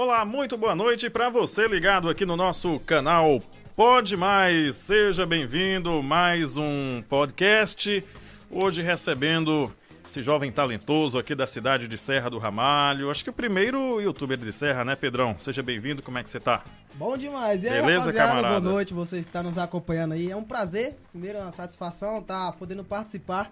Olá, muito boa noite para você ligado aqui no nosso canal Pode Mais. Seja bem-vindo mais um podcast. Hoje recebendo esse jovem talentoso aqui da cidade de Serra do Ramalho. Acho que o primeiro youtuber de Serra, né, Pedrão? Seja bem-vindo, como é que você tá? Bom demais. E aí, Beleza, rapaziada, camarada? boa noite, vocês que estão nos acompanhando aí. É um prazer, primeiro uma satisfação tá podendo participar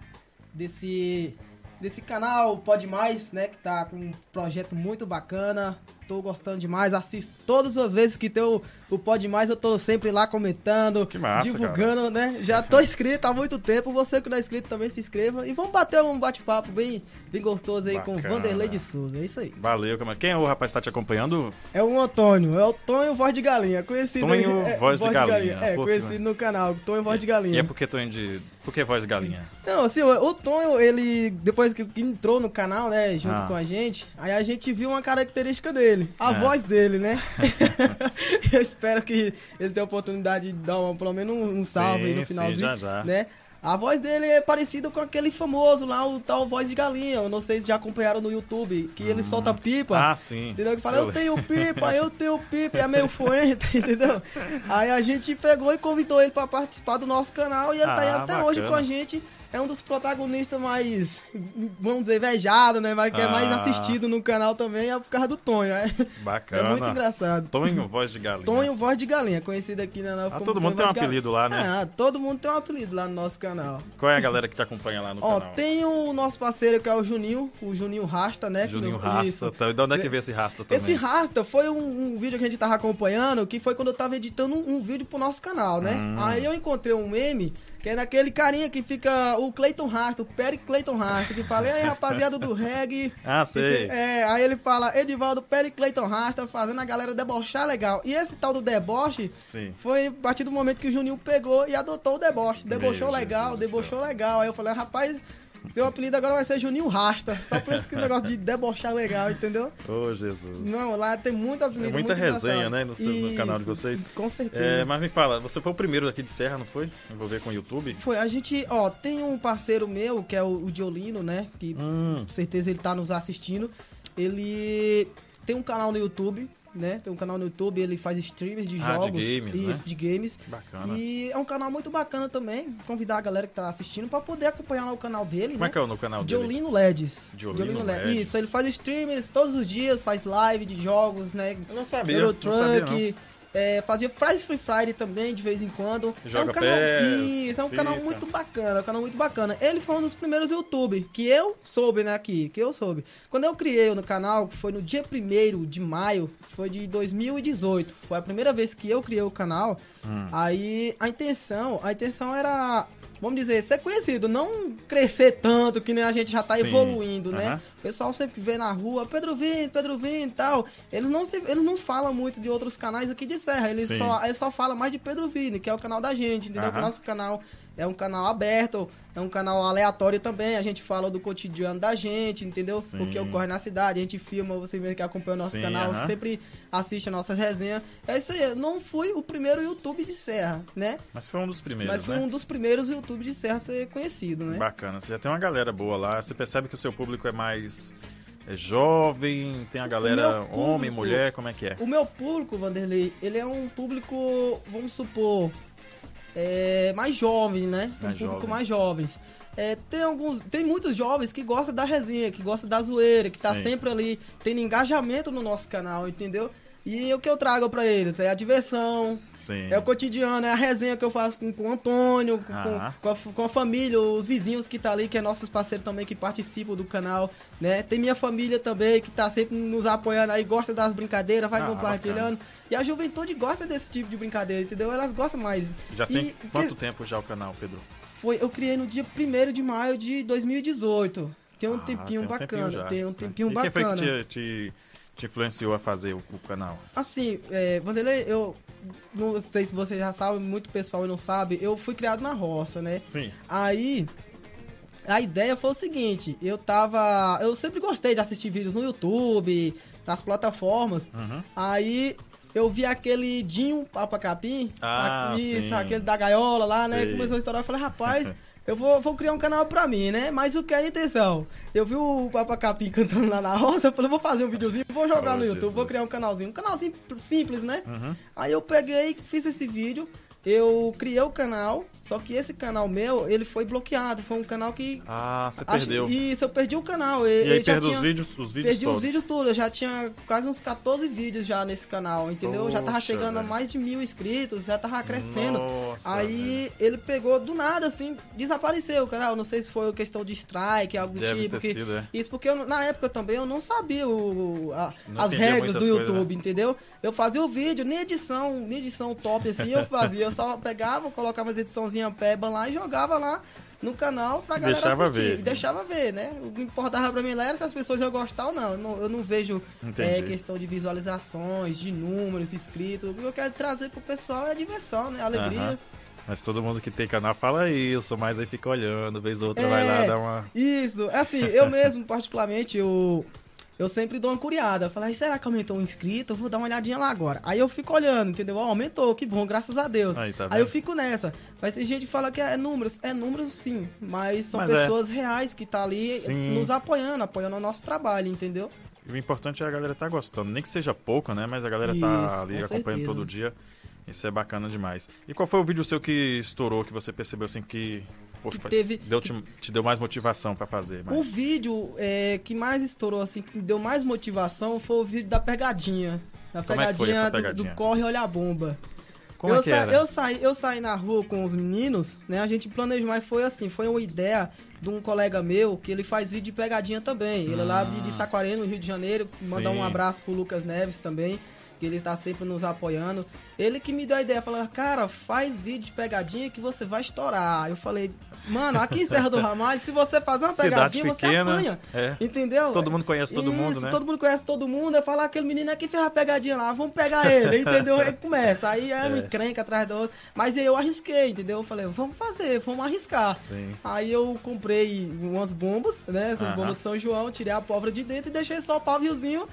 desse desse canal Pode Mais, né, que tá com um projeto muito bacana. Tô gostando demais, assisto todas as vezes que tem o, o Pode Mais, eu tô sempre lá comentando, Que massa, divulgando, né? Já tô inscrito há muito tempo, você que não é inscrito também se inscreva e vamos bater um bate-papo bem, bem gostoso aí com Bacana. Vanderlei de Souza, é isso aí. Valeu, camarada. Quem é o rapaz que tá te acompanhando? É o Antônio, é o Tonho Voz de Galinha, conhecido Tonho é, Voz de Galinha. É, Por quê, conhecido no canal, Tonho Voz de E Galinha. é porque tô indo de... Por que voz de galinha? Não, assim, o, Tonho, ele, depois que entrou no canal, né, junto Ah. com a gente, aí a gente viu uma característica dele, a É. voz dele, né? Eu espero que ele tenha a oportunidade de dar uma, pelo menos um, um salve aí Sim, no sim, finalzinho, já, já. né? A voz dele é parecida com aquele famoso lá, o tal Voz de Galinha. Eu não sei se já acompanharam no YouTube, que ele solta pipa. Ah, sim. Entendeu? Que fala, Eu eu tenho pipa, eu tenho pipa, e é meio fuente, entendeu? Aí a gente pegou e convidou ele pra participar do nosso canal e ele tá aí Ah, até hoje bacana. com a gente. É um dos protagonistas mais, vamos dizer, invejado, né? Mas que é mais Ah. assistido no canal também, é por causa do Tonho. É, é Bacana. muito engraçado. Tonho, voz de galinha. Tonho Voz de Galinha, conhecido aqui na nova Ah, todo mundo tem um apelido lá, né? Ah, todo mundo tem um apelido lá no nosso canal. Qual é a galera que te acompanha lá no Ó, canal? tem o nosso parceiro que é o Juninho, o Juninho Rasta, né? Juninho Rasta. Tá, de onde é que veio esse Rasta também? Esse Rasta foi um, um vídeo que a gente tava acompanhando, que foi quando eu tava editando um, um vídeo pro nosso canal, né? Hum. Aí eu encontrei um meme, que é daquele carinha que fica o Cleiton Rasta, o Perry Cleiton Rasta, que fala, e aí rapaziada do reggae. Ah, sei. É, aí ele fala, Edivaldo Perry Cleiton Rasta, fazendo a galera debochar legal. E esse tal do deboche Sim. foi a partir do momento que o Juninho pegou e adotou o deboche. Debochou Meu legal, Jesus debochou legal. Aí eu falei, rapaz, seu apelido agora vai ser Juninho Rasta. Só por isso que negócio de debochar legal, entendeu? Ô, Jesus. Não, lá tem muito apelido. É muita resenha, né, no seu- no canal de vocês. Com certeza. É, mas me fala, você foi o primeiro daqui de Serra, não foi? Envolver com o YouTube? Foi, a gente, ó, tem um parceiro meu, que é o, o Diolino, né? Que Hum, com certeza ele tá nos assistindo. Ele tem um canal no YouTube, né? Tem um canal no YouTube, ele faz streams de Ah, de jogos. games, Isso, né? de games. bacana. E é um canal muito bacana também. Convidar a galera que tá assistindo pra poder acompanhar lá o canal dele, Como né? é que é no canal dele? Diolino LEDs. Diolino LEDs. Isso, ele faz streams todos os dias, faz live de jogos, né? Eu não sabia, Euro não sabia não. É, fazia Fries Free Friday também, de vez em quando. Joga é um canal, isso, é um canal muito bacana, é um canal muito bacana. Ele foi um dos primeiros YouTube que eu soube, né, aqui, que eu soube. Quando eu criei no canal, que foi no dia 1 de maio, foi de 2018. Foi a primeira vez que eu criei o canal. Hum. Aí a intenção, a intenção era, vamos dizer, ser conhecido, não crescer tanto que nem a gente já tá Sim. evoluindo, né? Aham. O pessoal sempre vê na rua, Pedro Vim, Pedro Vim e tal. Eles não, se- eles não falam muito de outros canais aqui de Serra. Eles Sim. só, eles só falam mais de Pedro Vini, que é o canal da gente, entendeu? Aham. Que o nosso canal é um canal aberto, é um canal aleatório também. A gente fala do cotidiano da gente, entendeu? Sim. O que ocorre na cidade. A gente filma, você mesmo que acompanha o nosso Sim, canal, aham. sempre assiste a nossa resenha. É isso aí. Não fui o primeiro YouTube de Serra, né? Mas foi um dos primeiros, Mas foi né? um dos primeiros YouTube de Serra a ser conhecido, né? Bacana, você já tem uma galera boa lá. Você percebe que o seu público é mais é jovem, tem a galera meu homem, público- mulher, como é que é? O meu público, Vanderlei, ele é um público, vamos supor, é, mais jovem, né? Um Mais público jovem. mais jovens. É, tem alguns, tem muitos jovens que gostam da resenha, que gostam da zoeira, que tá Sim. sempre ali tendo engajamento no nosso canal, entendeu? E o que eu trago pra eles é a diversão, Sim. é o cotidiano, é a resenha que eu faço com, com o Antônio, com, Ah. com, a, com a família, os vizinhos que tá ali, que é nossos parceiros também, que participam do canal, né? Tem minha família também, que tá sempre nos apoiando aí, gosta das brincadeiras, vai Ah, compartilhando. E a juventude gosta desse tipo de brincadeira, entendeu? Elas gostam mais. Já tem E quanto que- tempo já o canal, Pedro? Foi, eu criei no dia 1 de maio de 2018. Tem um Ah, tempinho tem um bacana, tempinho tem um tempinho e bacana. quem foi que te, te, te influenciou a fazer o, o canal? Assim, é, Vanderlei, eu não sei se você já sabe, muito pessoal não sabe, eu fui criado na roça, né? Sim. Aí, a ideia foi o seguinte, eu tava... Eu sempre gostei de assistir vídeos no YouTube, nas plataformas. Uhum. Aí, eu vi aquele Dinho Papa Capim. Ah, Isso, sim. aquele da gaiola lá, né? Começou a estourar, eu falei, rapaz... eu vou, vou criar um canal pra mim, né? Mas o que é a intenção? Eu vi o Papacapim cantando lá na roça, eu falei, vou fazer um videozinho, vou jogar Oh, no YouTube, Jesus. vou criar um canalzinho. Um canalzinho simples, né? Uhum. Aí eu peguei, fiz esse vídeo, eu criei o canal, só que esse canal meu, ele foi bloqueado. Foi um canal que. Ah, você acho- perdeu. Isso, eu perdi o canal. E aí perdeu os vídeos, os vídeos Perdi todos. os vídeos tudo, eu já tinha quase uns 14 vídeos já nesse canal, entendeu? Eu já tava Poxa, chegando a velho. mais de mil inscritos, já tava crescendo. Nossa, Aí ele pegou do nada, assim, desapareceu o canal. Não sei se foi questão de strike, algo do Deve tipo. ter que- sido, é. Isso porque eu, na época também eu não sabia o, a- Não as regras do muitas coisas, YouTube, entendeu? Eu fazia o vídeo, nem edição, nem edição top assim eu fazia. Só pegava, colocava as ediçãozinhas peba lá e jogava lá no canal pra galera deixava assistir. ver. E deixava ver, né? O que importava pra mim lá era se as pessoas iam gostar ou não. Eu não, eu não vejo é, questão de visualizações, de números, inscritos. O que eu quero trazer pro pessoal é diversão, né? Alegria. Aham. Mas todo mundo que tem canal fala isso, mas aí fica olhando, vez ou outra É. vai lá dar uma. Isso, assim, eu mesmo, particularmente, eu, eu sempre dou uma curiada. "Ai, será que aumentou um inscrito? Eu vou dar uma olhadinha lá agora. Aí eu fico olhando, entendeu? Ó, aumentou, que bom, graças a Deus. Aí, tá Aí eu fico nessa. Mas tem gente que fala que é números. É números sim, mas são Mas é. pessoas reais que tá ali Sim. nos apoiando, apoiando o nosso trabalho, entendeu? E o importante é a galera tá gostando. Nem que seja pouco, né? Mas a galera Isso, tá ali com acompanhando certeza. todo dia. Isso é bacana demais. E qual foi o vídeo seu que estourou, que você percebeu assim que. Poxa, Que teve- deu, te, te deu mais motivação pra fazer? O mais? vídeo é, que mais estourou, assim, que me deu mais motivação foi o vídeo da pegadinha. Da Como é que foi essa do- pegadinha? Do, Corre Olha a Bomba. Como eu, é que sa- eu saí, eu saí na rua com os meninos, né? A gente planejou, mas foi assim, foi uma ideia de um colega meu que ele faz vídeo de pegadinha também. Ele é lá de, de Saquarema, no Rio de Janeiro. Mandar Ah. Um abraço pro Lucas Neves também, que ele está sempre nos apoiando. Ele que me deu a ideia, falou, cara, faz vídeo de pegadinha que você vai estourar. Eu falei, mano, aqui em Serra do Ramalho, se você fazer uma Cidade pegadinha, você pequena, apanha. é. Entendeu? Todo mundo conhece todo mundo, Isso, né? todo mundo conhece todo mundo. Eu falo, aquele menino aqui fez a pegadinha lá, vamos pegar ele, entendeu? Aí começa, aí é uma encrenca atrás do outro. Mas aí eu arrisquei, entendeu? Eu falei, vamos fazer, vamos arriscar. Sim. Aí eu comprei umas bombas, né? Essas Aham. bombas de São João, tirei a pólvora de dentro e deixei só o paviozinho.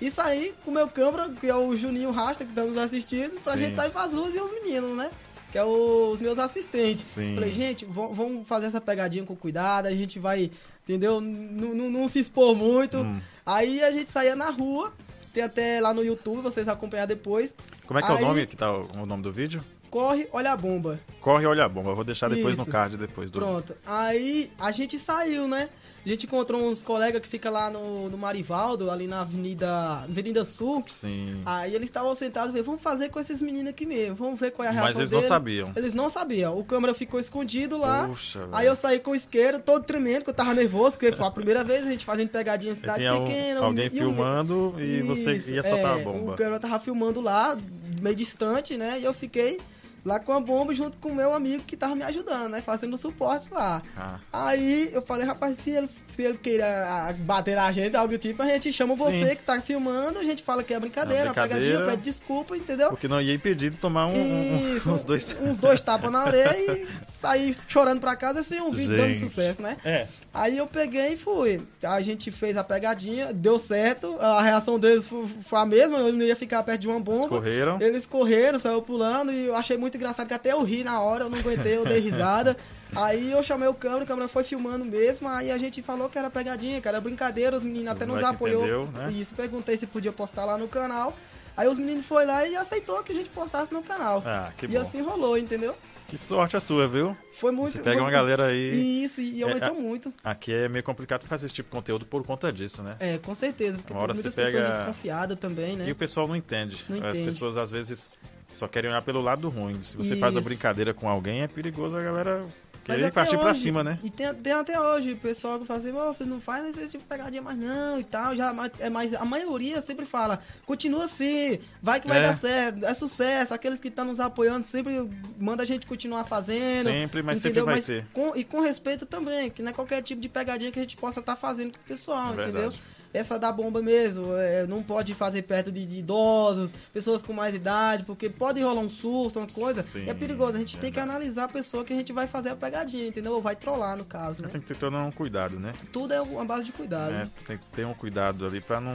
E saí com o meu câmera, que é o Juninho Rasta, que tá nos assistindo, pra Sim. gente sair pras ruas e os meninos, né? Que é o- os meus assistentes. Sim. Falei, gente, vamos fazer essa pegadinha com cuidado, a gente vai, entendeu? Não se expor muito. Hum. Aí a gente saía na rua, tem até lá no YouTube, vocês acompanhar depois. Como é que é o Aí- nome que tá o, o nome do vídeo? Corre, olha a bomba. Corre olha a bomba. Vou deixar depois no Isso. card depois do. Pronto. Aí a gente saiu, né? A gente encontrou uns colegas que ficam lá no, no Marivaldo, ali na Avenida, Avenida Sul. Sim. Aí eles estavam sentados e falaram, vamos fazer com esses meninos aqui mesmo, vamos ver qual é a reação Mas eles não deles. sabiam. Eles não sabiam. O câmera ficou escondido lá. Puxa, velho. Aí eu saí com o isqueiro, todo tremendo, porque eu tava nervoso, porque foi a primeira vez a gente fazendo pegadinha em cidade tinha um- pequena. alguém e um- filmando e você Isso, ia soltar é, a bomba. O câmera tava filmando lá, meio distante, né? E eu fiquei lá com a bomba junto com o meu amigo que tava me ajudando, né? Fazendo suporte lá. Ah, Aí eu falei, rapaz, se ele, se ele queira ah, bater na gente, algo do tipo, a gente chama Sim. você que tá filmando, a gente fala que é brincadeira, É uma brincadeira. pegadinha, pede desculpa, entendeu? porque não ia impedir de tomar um, um- Isso, uns dois. uns dois tapas na orelha e sair chorando pra casa sem um vídeo dando sucesso, né? É. Aí eu peguei e fui. A gente fez a pegadinha, deu certo. A reação deles fo- foi a mesma, eu não ia ficar perto de uma bomba. Escorreram. Eles correram, saiu pulando e eu achei muito engraçado que até eu ri na hora, eu não aguentei, eu dei risada. Aí eu chamei o câmera, o câmera foi filmando mesmo, aí a gente falou que era pegadinha, que era brincadeira, os meninos até Os nos apoiou. entendeu, né? Isso, perguntei se podia postar lá no canal. Aí os meninos foram lá e aceitou que a gente postasse no canal. Ah, que e bom. assim rolou, entendeu? Que sorte a sua, viu? Foi muito. Você pega foi- uma galera aí. Isso, e É, aumentou a- muito. Aqui é meio complicado fazer esse tipo de conteúdo por conta disso, né? É, com certeza, porque Uma hora tem muitas pega- pessoas desconfiadas também, né? E o pessoal não entende. Não As entende. pessoas às vezes só querem olhar pelo lado ruim. Se você faz uma Isso. brincadeira com alguém, é perigoso a galera Mas partir pra hoje- cima, né? E tem, tem até hoje o pessoal que fala assim, "Ô, vocês não fazem esse tipo de pegadinha mais não e tal. Já, é, mas a maioria sempre fala, continua assim, vai que vai É. dar certo, é sucesso. Aqueles que estão nos apoiando sempre manda a gente continuar fazendo. Sempre, mas sempre entendeu? vai Mas ser. com- e com respeito também, que não é qualquer tipo de pegadinha que a gente possa estar fazendo com o pessoal, É entendeu? verdade. Essa da bomba mesmo. É, não pode fazer perto de, de, idosos, pessoas com mais idade, porque pode rolar um susto, uma coisa. Sim, é perigoso. A gente verdade. tem que analisar a pessoa que a gente vai fazer a pegadinha, entendeu? Ou vai trollar, no caso. Né? Tem que ter todo um cuidado, né? Tudo é uma base de cuidado. É, tem que ter um cuidado ali pra não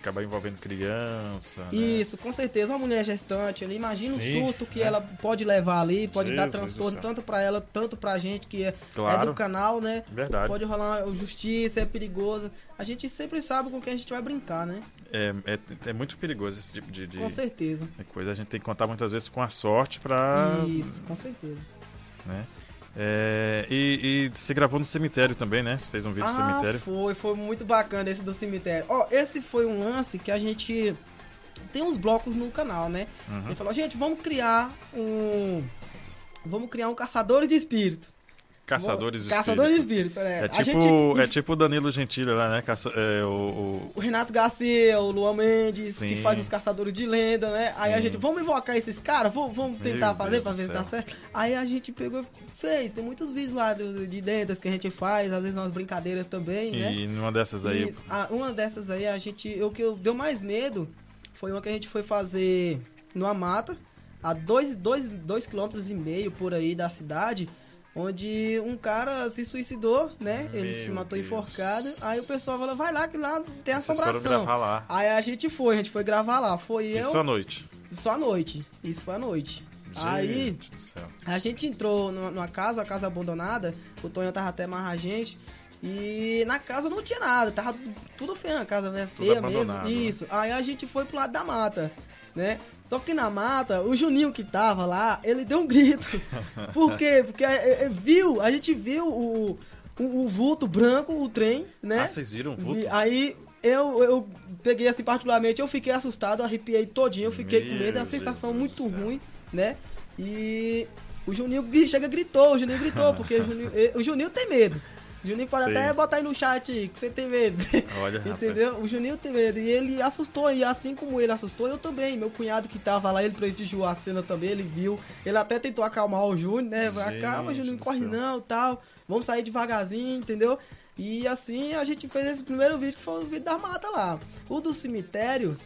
acabar envolvendo criança. Né? Isso, com certeza. Uma mulher gestante ali, imagina Sim, o susto que é. ela pode levar ali, pode Jesus dar transtorno tanto pra ela, tanto pra gente que é, claro. é do canal, né? Verdade. Pode rolar justiça, é perigoso. A gente sempre sabe com quem a gente vai brincar, né? É, é, é muito perigoso esse tipo de, de, Com certeza. de coisa. A gente tem que contar muitas vezes com a sorte pra. Isso, com certeza. Né? É, e, e você gravou no cemitério também, né? Você fez um vídeo ah, no cemitério. Foi, foi muito bacana esse do cemitério. Ó, esse foi um lance que a gente tem uns blocos no canal, né? Uhum. Ele falou, gente, vamos criar um. Vamos criar um caçadores de espírito. Caçadores de Caçadores. É, é tipo, gente... é tipo o Danilo Gentili lá, né? Caça... É, o, o... o, Renato Garcia, o Luan Mendes, Sim. que faz os caçadores de lenda, né? Sim. Aí a gente, vamos invocar esses caras, vamos, tentar Meu fazer Deus pra ver se dá certo. Aí a gente pegou fez, tem muitos vídeos lá de, de lendas que a gente faz, às vezes umas brincadeiras também, e né? E numa dessas aí. E, a, uma dessas aí, a gente. O que eu, deu mais medo foi uma que a gente foi fazer numa mata, a dois, dois, dois quilômetros e meio por aí da cidade onde um cara se suicidou, né? Meu ele se matou Deus. enforcado. Aí o pessoal falou, vai lá que lá tem Vocês assombração. Foram gravar lá. Aí a gente foi, a gente foi gravar lá. Foi Isso eu. Isso à noite. Só à noite. Isso foi à noite. Gente aí a gente entrou numa casa, a casa abandonada. O Tonho tava até mais a gente. E na casa não tinha nada, tava tudo feio, a casa feia mesmo. Né? Isso. Aí a gente foi pro lado da mata, né? Só que na mata, o Juninho que tava lá, ele deu um grito. Por quê? Porque é, é, viu, a gente viu o, o, o, vulto branco, o trem, né? Ah, vocês viram o vulto? Aí eu, eu peguei assim, particularmente, eu fiquei assustado, arrepiei todinho, eu fiquei Meu com medo, é uma sensação Jesus muito ruim, né? E o Juninho chega gritou, o Juninho gritou, porque o Juninho, o Juninho tem medo. Juninho pode até botar aí no chat que você tem medo. Olha, Entendeu? Rapaz. O Juninho tem medo. E ele assustou. E assim como ele assustou, eu também. Meu cunhado que tava lá, ele prestigiou a cena também, ele viu. Ele até tentou acalmar o Júnior, né? Gente Acalma, Juninho, não corre não tal. Vamos sair devagarzinho, entendeu? E assim a gente fez esse primeiro vídeo que foi o vídeo da mata lá. O do cemitério.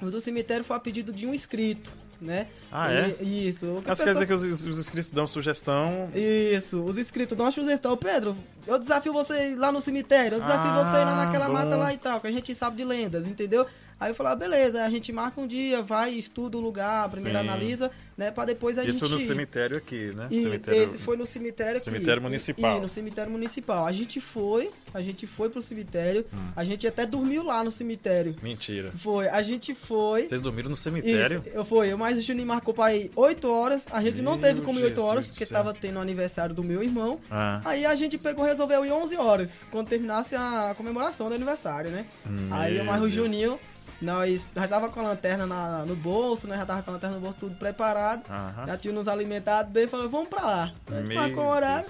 O do cemitério foi a pedido de um inscrito né? Ah, é? isso. Mas pessoa... quer dizer que os, os, inscritos dão sugestão. Isso, os inscritos dão uma sugestão. Pedro, eu desafio você ir lá no cemitério, eu desafio ah, você ir lá naquela bom. mata lá e tal, que a gente sabe de lendas, entendeu? Aí eu ah, beleza, a gente marca um dia, vai, estuda o lugar, primeiro Sim. analisa, né? Pra depois a Isso gente. Isso no cemitério aqui, né? Isso, cemitério... Esse foi no cemitério aqui. Cemitério municipal. E, no cemitério municipal. A gente foi, a gente foi pro cemitério, hum. a gente até dormiu lá no cemitério. Mentira. Foi, a gente foi. Vocês dormiram no cemitério? Isso, eu fui, eu mais o Juninho marcou pra ir 8 horas, a gente meu não teve como ir 8 horas, porque tava tendo o aniversário do meu irmão. Ah. Aí a gente pegou resolveu ir 11 horas, quando terminasse a comemoração do aniversário, né? Meu Aí eu mais o Juninho nós já tava com a lanterna na, no bolso, né? Já tava com a lanterna no bolso tudo preparado. Uhum. Já tinha nos alimentado bem, falou, vamos pra lá. Gente marcou o horário,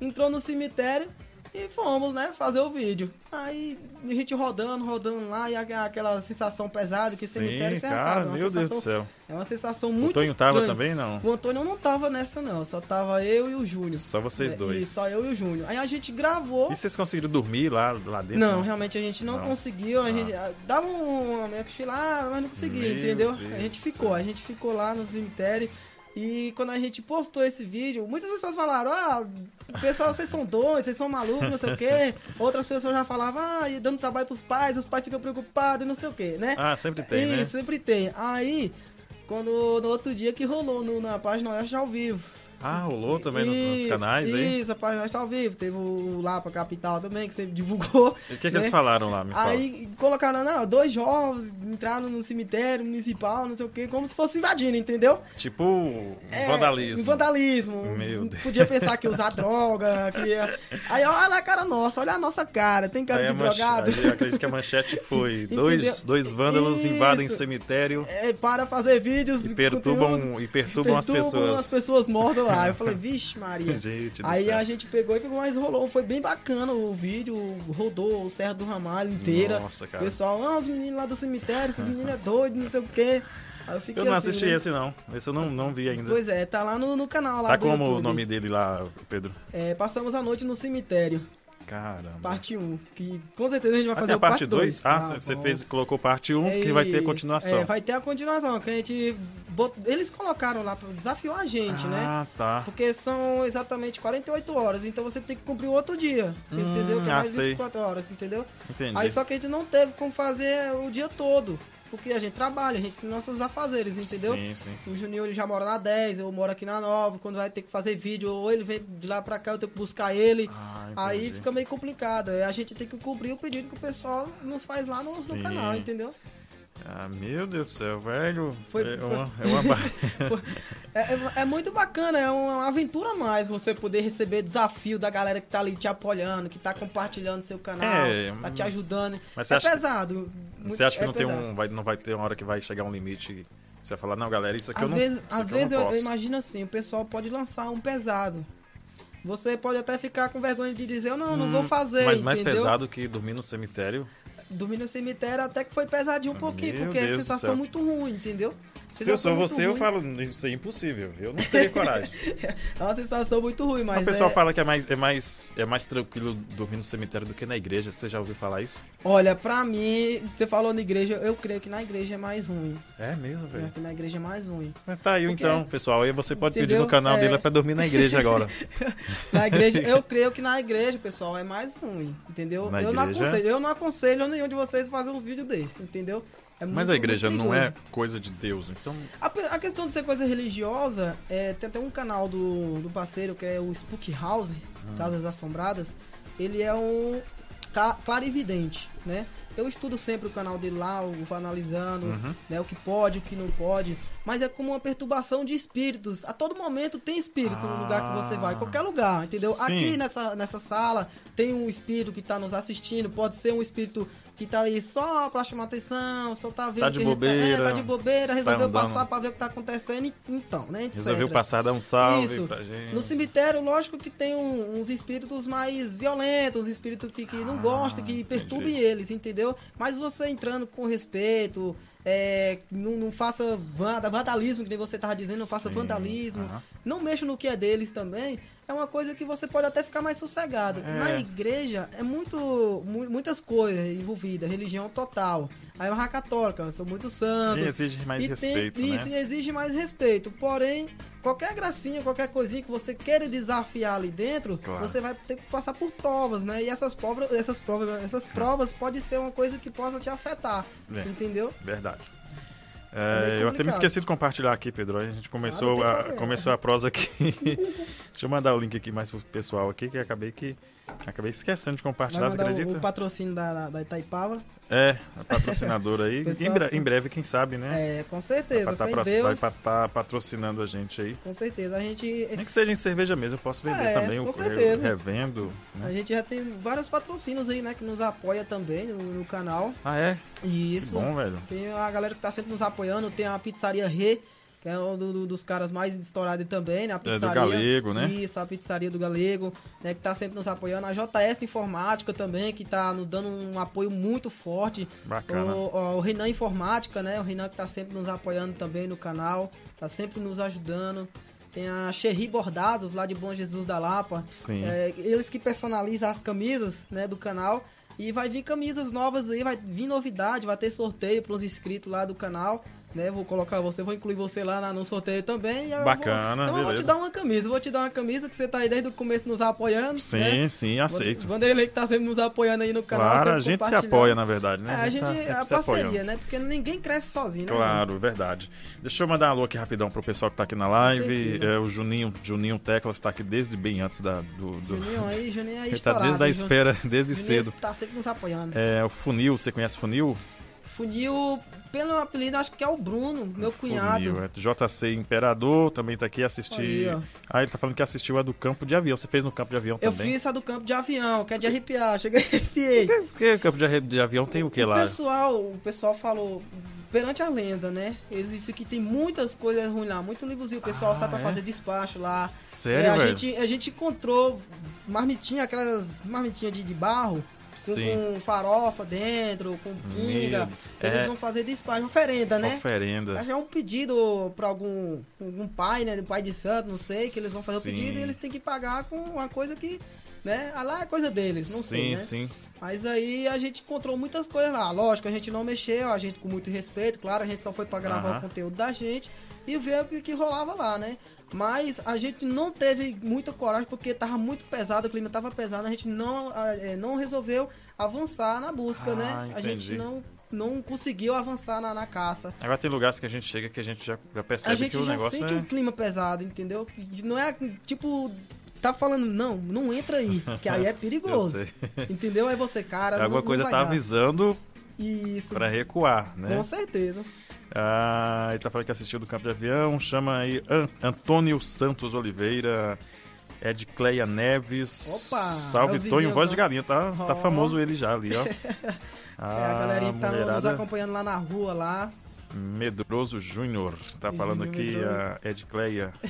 entrou no cemitério e fomos, né, fazer o vídeo. Aí a gente rodando, rodando lá, e aquela sensação pesada que Sim, cemitério você cara, sabe. É meu Deus do céu. É uma sensação muito O Antônio estranha. tava também, não? O Antônio não tava nessa, não. Só tava eu e o Júnior. Só vocês é, dois. E só eu e o Júnior. Aí a gente gravou. E vocês conseguiram dormir lá, lá dentro? Não, realmente a gente não, não. conseguiu. A ah. gente dava uma meia cochilada, mas não conseguia, entendeu? Deus a gente ficou. A gente ficou lá no cemitério. E quando a gente postou esse vídeo, muitas pessoas falaram: Ah, pessoal, vocês são doidos, vocês são malucos, não sei o quê. Outras pessoas já falavam: Ah, e dando trabalho pros pais, os pais ficam preocupados, não sei o quê, né? Ah, sempre tem, e, né? sempre tem. Aí, quando no outro dia que rolou no, na página Oeste ao vivo. Ah, rolou também nos, nos, canais aí? Isso, a página está ao vivo. Teve o lá pra capital também, que você divulgou. E o que, né? que eles né? falaram lá? Me aí fala. colocaram, não, dois jovens entraram no cemitério municipal, não sei o quê, como se fosse invadindo, entendeu? Tipo é, vandalismo. Vandalismo. Meu Deus. Podia pensar que usar droga, que. Aí olha a cara nossa, olha a nossa cara, tem cara aí de drogado. Aí acredito que a manchete foi: dois, dois vândalos Isso. invadem cemitério. É, para fazer vídeos. E perturbam, e perturbam, perturbam as pessoas. as pessoas mortas lá. Eu falei, vixe, Maria. Gente Aí céu. a gente pegou e ficou, mas rolou. Foi bem bacana o vídeo. Rodou o Serra do Ramalho inteira. Nossa, cara. Pessoal, ah, os meninos lá do cemitério, esses meninos é doido, não sei o quê. eu, eu não assim, assisti né? esse não. Esse eu não, não vi ainda. Pois é, tá lá no, no canal lá. Tá como YouTube. o nome dele lá, Pedro? É, passamos a noite no cemitério. Caramba. Parte 1. Que com certeza a gente vai Ah, fazer a o parte parte 2? 2. Ah, você fez, colocou parte 1, um, que vai ter continuação. É, vai ter a continuação, que a gente. bot- Eles colocaram lá, desafiou a gente, né? Ah, tá. Porque são exatamente 48 horas, então você tem que cumprir o outro dia. Hum, entendeu? Que é ah, mais sei. 24 horas, entendeu? Entendi. Aí só que a gente não teve como fazer o dia todo. Porque a gente trabalha, a gente tem nossos afazeres, entendeu? Sim, sim. O Juninho ele já mora na 10, eu moro aqui na 9. Quando vai ter que fazer vídeo, ou ele vem de lá pra cá, eu tenho que buscar ele. Ah, Aí fica meio complicado. Aí a gente tem que cumprir o pedido que o pessoal nos faz lá no, no canal, entendeu? Ah, meu Deus do céu, velho. Foi- é, foi- Uma, é uma É, é- é muito bacana, é uma aventura a mais você poder receber desafio da galera que tá ali te apoiando, que tá compartilhando seu canal, É, tá te ajudando. Mas você é acha pesado. muito- Você acha que é não, tem um, vai, não vai ter uma hora que vai chegar um limite você vai falar, não, galera, isso aqui eu Às não vezes, isso às vezes eu, eu, não eu imagino assim, o pessoal pode lançar um pesado. Você pode até ficar com vergonha de dizer, não, não vou Hum, fazer. Mas mais entendeu? pesado que dormir no cemitério. Dormir no cemitério até que foi pesadinho um pouquinho, Meu porque é Deus do sensação muito ruim, entendeu? Se eu sou você, eu ruim. falo, isso é impossível. Eu não teria coragem. É uma sensação muito ruim, mas o pessoal é... fala que é mais, é, mais, é mais tranquilo dormir no cemitério do que na igreja. Você já ouviu falar isso? Olha, pra mim, você falou na igreja, eu creio que na igreja é mais ruim. É mesmo, Eu velho. na igreja é mais ruim. Mas tá aí Porque- então, pessoal. Aí você pode pedir Entendeu? no canal É. dele é pra dormir na igreja agora. Na igreja, eu creio que na igreja, pessoal, é mais ruim, entendeu? Na eu não aconselho, eu não aconselho nenhum de vocês fazer uns vídeos desses, entendeu? É Mas muito- a igreja não é coisa de Deus, então. A, a questão de ser coisa religiosa, é, tem até um canal do, do parceiro que é o Spook House, Hum. Casas Assombradas. Ele é um clarividente, né? Eu estudo sempre o canal dele lá, eu vou analisando Uhum. né, o que pode, o que não pode. Mas é como uma perturbação de espíritos. A todo momento tem espírito no lugar que você vai, Ah. qualquer lugar, entendeu? Sim. Aqui nessa, nessa sala tem um espírito que tá nos assistindo, pode ser um espírito que tá ali só pra chamar atenção, só tá vendo Tá de que- bobeira, é, tá de bobeira, resolveu andando. passar pra ver o que tá acontecendo, então, né? etc. Resolveu passar, dar um salve Isso. pra gente. No cemitério, lógico que tem um- uns espíritos mais violentos, uns espíritos que, que não Ah, gostam, que entendi. perturbem eles, entendeu? Mas você entrando com respeito, é, não, não faça vanda- vandalismo, que nem você tava dizendo, não faça Sim, vandalismo, não mexa no que é deles também, é uma coisa que você pode até ficar mais sossegado. É. Na igreja é muito, mu- muitas coisas envolvidas, religião total. Aí é uma católica, são muitos santos. E exige mais E respeito, tem, Isso, né? e exige mais respeito. Porém, qualquer gracinha, qualquer coisinha que você queira desafiar ali dentro, Claro. você vai ter que passar por provas, né? E essas provas, essas provas, essas provas pode ser uma coisa que possa te afetar, É. entendeu? Verdade. É É, eu até me esqueci de compartilhar aqui, Pedro. A gente começou, Ah, a, começou a prosa aqui. Deixa eu mandar o link aqui mais pro pessoal aqui, que acabei que. Acabei esquecendo de compartilhar, você mandar o, acredita? o patrocínio da, da, da Itaipava. É, a patrocinadora aí. Pessoal- em, bre- em breve, quem sabe, né? É, com certeza, vai estar Deus. patrocinando a gente aí. Com certeza. A gente, Nem que seja em cerveja mesmo, eu posso vender É, também, com o certeza. revendo. a Né? gente já tem vários patrocínios aí, né? Que nos apoia também no, no canal. Ah, é? E Que isso. bom, velho. Tem a galera que tá sempre nos apoiando, tem a pizzaria Rê, que é um do- do- dos caras mais estourados também, né? A É do pizzaria. Galego, né? Isso, a pizzaria do Galego, né? Que tá sempre nos apoiando. A JS Informática também, que tá nos dando um apoio muito forte. Bacana. O, o, o Renan Informática, né? O Renan que tá sempre nos apoiando também no canal, tá sempre nos ajudando. Tem a Cherry Bordados, lá de Bom Jesus da Lapa. Sim. É, eles que personalizam as camisas, né, do canal. E vai vir camisas novas aí, vai vir novidade, vai ter sorteio para os inscritos lá do canal. Né, vou colocar você, vou incluir você lá na- no sorteio também. Bacana, vou, então eu vou te dar uma camisa, vou te dar uma camisa que você tá aí desde o começo nos apoiando. Sim, né? sim, aceito. Vanderlei que tá sempre nos apoiando aí no canal. Claro, a gente se apoia, na verdade, né? É, a gente, tá é a se apoiando. parceria, né? Porque ninguém cresce sozinho, né? Claro, verdade. Deixa eu mandar um alô aqui rapidão pro pessoal que tá aqui na live. É, o Juninho, Juninho Teclas tá aqui desde bem antes da, do. do... Juninho aí, Juninho aí Ele tá desde a espera, desde Juninho cedo. tá sempre nos apoiando. É, o Funil, você conhece Funil? Funil, pelo apelido, acho que é o Bruno, meu cunhado. Funil, é. JC Imperador também tá aqui assistir. Aí, ah, ele tá falando que assistiu a do campo de avião. Você fez no campo de avião Eu também? fiz a do campo de avião, que é de arrepiar, cheguei e arrepiei. Porque campo de, avião tem o que O lá? pessoal, o pessoal falou, perante a lenda, né? Eles disse que tem muitas coisas ruins lá, muito livrozinho. O pessoal Ah, pra é? fazer despacho lá. Sério, É, a, velho? gente, a gente encontrou marmitinha, aquelas marmitinhas de, de barro. Com, com farofa dentro, com pinga. Eles é. vão fazer despacho, oferenda, né? Oferenda. Acho é um pedido pra algum, algum pai, né? Pai de santo, não sei, que eles vão fazer o Sim. pedido e eles têm que pagar com uma coisa que né? Ah, lá é coisa deles, não sim, sei, né? sim. Mas aí a gente encontrou muitas coisas lá. Lógico, a gente não mexeu, a gente com muito respeito, claro, a gente só foi pra gravar o conteúdo da gente e ver o que, que rolava lá, né? Mas a gente não teve muita coragem porque tava muito pesado, o clima tava pesado, a gente não, eh, não resolveu avançar na busca, Ah, né? A gente entendi. não, não conseguiu avançar na, na caça. Agora tem lugares que a gente chega que a gente já, já percebe A gente que o já negócio sente é... um clima pesado, entendeu? Que Não é tipo. Tá falando, não, não entra aí, que aí é perigoso. Entendeu? Aí você, cara. não- Alguma não coisa vai tá dar. avisando Isso, pra recuar, né? com certeza. Ah, ele tá falando que assistiu do campo de avião. Chama aí An- Antônio Santos Oliveira. Edcleia Neves. Opa, Salve é Tonho, voz de galinha. Tá, tá Ó. famoso ele já ali, ó. é, Ah, a galerinha que tá no- nos mulherada. acompanhando lá na rua lá. Medroso Júnior. Tá falando aqui Medroso. a Edcleia.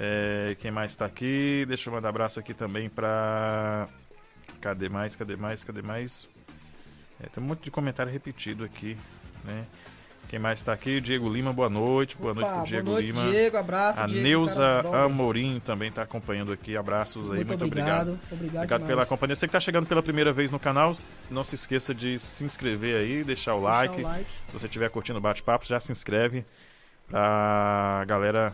É, quem mais tá aqui? Deixa eu mandar abraço aqui também pra. Cadê mais? Cadê mais? Cadê mais? É, tem um monte de comentário repetido aqui, né? Quem mais tá aqui? Diego Lima, boa noite. Boa noite pro Diego boa noite, Lima. Diego, abraço. A Diego, Neuza cara. Amorim também está acompanhando aqui. Abraços aí, Muito, muito, obrigado. obrigado. Obrigado, Obrigado pela companhia. Você que está chegando pela primeira vez no canal, não se esqueça de se inscrever aí, deixar o Deixar like. o like. Se você estiver curtindo o bate-papo, já se inscreve pra galera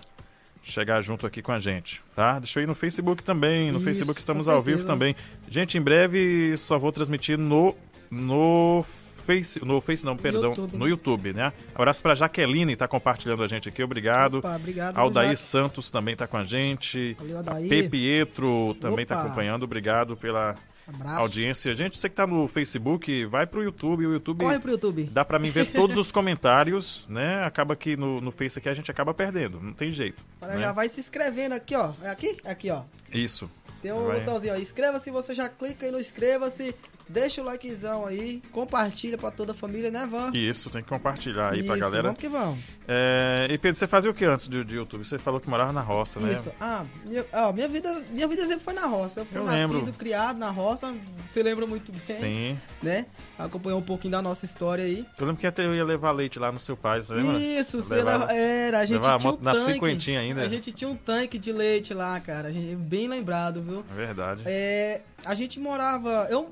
chegar junto aqui com a gente, tá? Deixa eu ir no Facebook também. No Isso, Facebook estamos ao vivo também. Gente, em breve só vou transmitir no no Face, no Face não, perdão, YouTube, no? YouTube, né? Abraço pra Jaqueline, tá compartilhando a gente aqui, obrigado. Opa, obrigado. Aldair Jaque. Santos também tá com a gente. Valeu, A Aldair. P. Pietro também tá Opa. acompanhando. Obrigado pela Abraço. audiência. Gente, você que tá no Facebook, vai pro YouTube. O YouTube Corre pro YouTube. dá pra mim ver todos os comentários, né? Acaba que no, no Face aqui a gente acaba perdendo. Não tem jeito. Agora né? Já vai se inscrevendo aqui, ó. É aqui? Aqui, ó. Isso. Tem um Vai. botãozinho, ó. Inscreva-se, você já clica aí no inscreva-se. Deixa o likezão aí. Compartilha pra toda a família, né, Van? Isso, tem que compartilhar aí pra Isso, galera. Vamos que vamos. É, e Pedro, você fazia o que antes de, de YouTube? Você falou que morava na roça, né? Isso. Ah, minha, ó, minha vida, minha vida sempre foi na roça. Eu fui Eu nascido, lembro. criado na roça. Você lembra muito bem, Sim. né? Acompanhou um pouquinho da nossa história aí. Eu lembro que até eu ia levar leite lá no seu pai, você lembra? Isso, você leva- era, a gente tinha um na tanque. cinquentinha ainda. A gente tinha um tanque de leite lá, cara. A gente, bem lembrado, viu? É verdade. É, a gente morava. Eu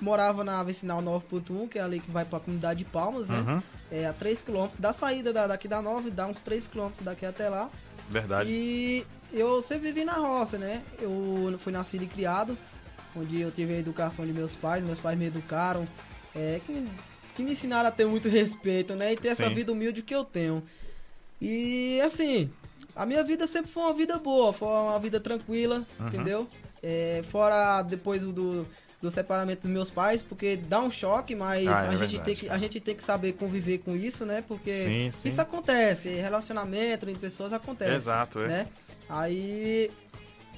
morava na vicinal 9.1, que é ali que vai pra comunidade de Palmas, né? Uhum, É a 3km da saída da- daqui da 9, dá uns 3km daqui até lá. verdade. E eu sempre vivi na roça, né? Eu fui nascido e criado, onde eu tive a educação de meus pais, meus pais me educaram, é, que, me- que me ensinaram a ter muito respeito, né? E ter essa Sim. vida humilde que eu tenho. E assim, a minha vida sempre foi uma vida boa, foi uma vida tranquila, Uhum. entendeu? É, fora depois do, do separamento dos meus pais, porque dá um choque, mas Ah, é a, gente verdade, tem que, a gente tem que saber conviver com isso, né? Porque Sim, sim. isso acontece, relacionamento entre pessoas acontece. Exato, é. Né? Aí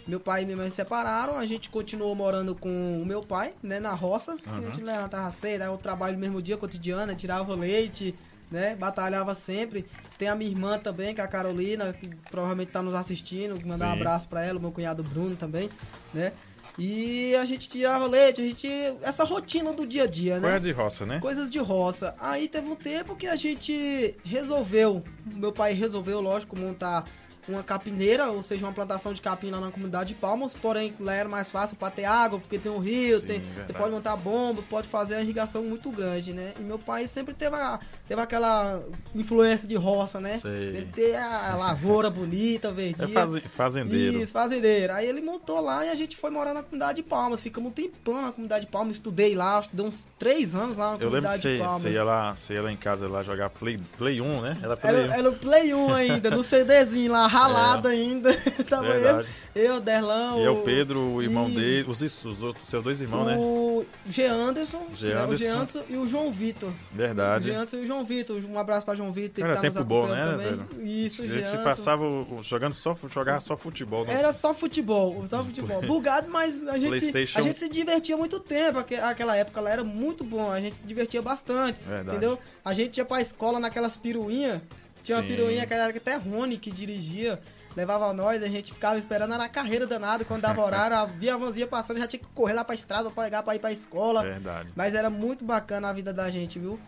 meu pai e minha mãe se separaram, a gente continuou morando com o meu pai, né, na roça. Uhum. A gente levantava cedo, aí o trabalho no mesmo dia, cotidiano, tirava leite, né, batalhava sempre. Tem a minha irmã também, que é a Carolina, que provavelmente tá nos assistindo, mandar um Sim. abraço pra ela, o meu cunhado Bruno também, né? E a gente tirava leite, a gente essa rotina do dia a dia, né? Coisa de roça, né? Coisas de roça. Aí teve um tempo que a gente resolveu, meu pai resolveu, lógico, montar uma capineira, ou seja, uma plantação de capim lá na comunidade de Palmas, porém lá era mais fácil para ter água, porque tem um rio, Sim, tem, verdade. você pode montar bomba, pode fazer uma irrigação muito grande, né? E meu pai sempre teve, a- teve aquela influência de roça, né? Sei. Sempre ter a lavoura bonita, É verdinha. faze- fazendeiro. Isso, fazendeiro. Aí ele montou lá e a gente foi morar na comunidade de Palmas. Ficamos um tempão na comunidade de Palmas. Estudei lá, estudei uns três anos lá na Eu lembro que comunidade você, de Palmas. você ia lá, você ia lá em casa lá jogar Play, Play 1, né? Era Play Era, 1. era o Play 1 ainda, no CDzinho lá, ralado ainda. Tava eu, É. Verdade. eu, Derlão. E é o Pedro, o irmão e dele, os, os outros, seus dois irmãos, né? O G. Anderson, G. né, o Anderson. G. Anderson e o João Vitor. O Verdade. G. Anderson e o João Vitor. Um abraço pra João Vitor. Que tá tempo bom, né, também. Isso, A gente Anderson. passava o- o- jogando só, jogava só futebol. Né? Era só futebol, só futebol. Bugado, mas a gente, a gente se divertia muito tempo. aque- Aquela época lá era muito bom, a gente se divertia bastante. Verdade. Entendeu? A gente ia pra escola naquelas piruinhas. Tinha uma Sim. piruinha que era até Rony que dirigia. Levava nós, a gente ficava esperando, era a carreira danada. Quando dava horário, via a vanzinha passando, já tinha que correr lá pra estrada pra pegar pra ir pra escola. Verdade. Mas era muito bacana a vida da gente, viu?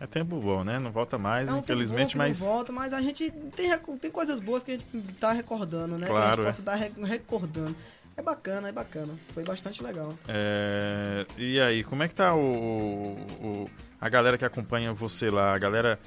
É tempo bom, né? Não volta mais, É infelizmente, que mas. Não volta, mas a gente tem, tem coisas boas que a gente tá recordando, né? Claro, que a é. gente possa estar re- recordando. É bacana, é bacana. Foi bastante legal. É, e aí, como é que tá o, o- a galera que acompanha você lá? A galera,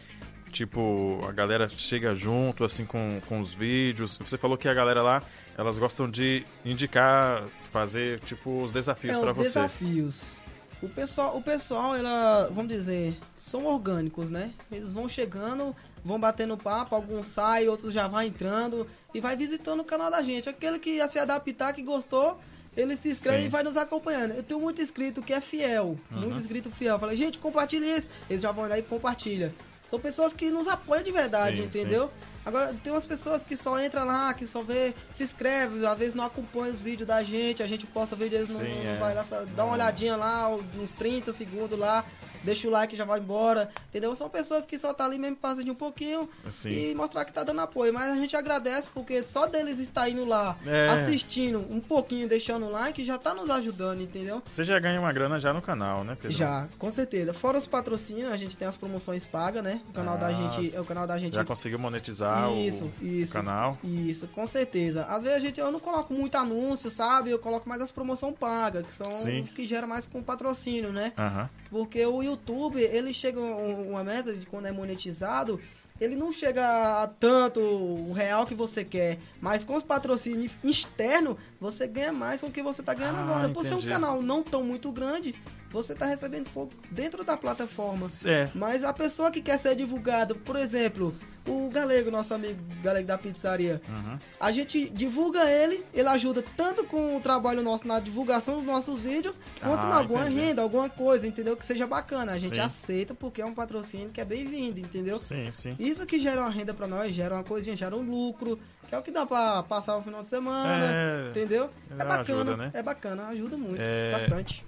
tipo, a galera chega junto, assim, com, com os vídeos. Você falou que a galera lá, elas gostam de indicar, fazer, tipo, os desafios é, os você. desafios. O pessoal, o pessoal, ela, vamos dizer, são orgânicos, né? Eles vão chegando, vão batendo papo, alguns saem, outros já vai entrando e vai visitando o canal da gente. Aquele que ia se adaptar, que gostou, ele se inscreve Sim. e vai nos acompanhando. Eu tenho muito inscrito que é fiel, muito inscrito fiel. Eu falei, gente, compartilha isso. Eles já vão lá e compartilha. São pessoas que nos apoiam de verdade, Sim, entendeu? Agora, tem umas pessoas que só entram lá, que só vê, se inscreve, às vezes não acompanham os vídeos da gente, a gente posta vídeo, eles não, Sim, não é. vai lá, só dá uma olhadinha lá, uns 30 segundos lá, deixa o like e já vai embora, entendeu? São pessoas que só tá ali mesmo pra assistir um pouquinho Sim. e mostrar que tá dando apoio, mas a gente agradece porque só deles estar indo lá, É. assistindo um pouquinho, deixando o like, já tá nos ajudando, entendeu? Você já ganha uma grana já no canal, né, Pedro? Já, com certeza. Fora os patrocínios, a gente tem as promoções pagas, né? O canal da Ah, gente, é o canal da gente Já conseguiu monetizar isso, o isso, canal? Isso, com certeza. Às vezes a gente, eu não coloco muito anúncio, sabe? Eu coloco mais as promoção paga, que são Sim. os que geram mais com patrocínio, né? Aham. Porque o YouTube, ele chega um- uma meta de quando é monetizado, ele não chega a tanto o real que você quer, mas com os patrocínios externos, você ganha mais com o que você tá ganhando Ah, agora. Por ser um canal não tão muito grande, você tá recebendo pouco dentro da plataforma. É. Mas a pessoa que quer ser divulgado, por exemplo, o Galego, nosso amigo Galego da pizzaria, Uhum. a gente divulga ele, ele ajuda tanto com o trabalho nosso na divulgação dos nossos vídeos, quanto Ah, em alguma entendi. renda, alguma coisa, entendeu? Que seja bacana. A gente Sim. aceita porque é um patrocínio que é bem-vindo, entendeu? Sim, sim. Isso que gera uma renda pra nós, gera uma coisinha, gera um lucro, que é o que dá pra passar o final de semana, É. entendeu? É, É bacana, ajuda, né? é bacana, ajuda muito, É. bastante.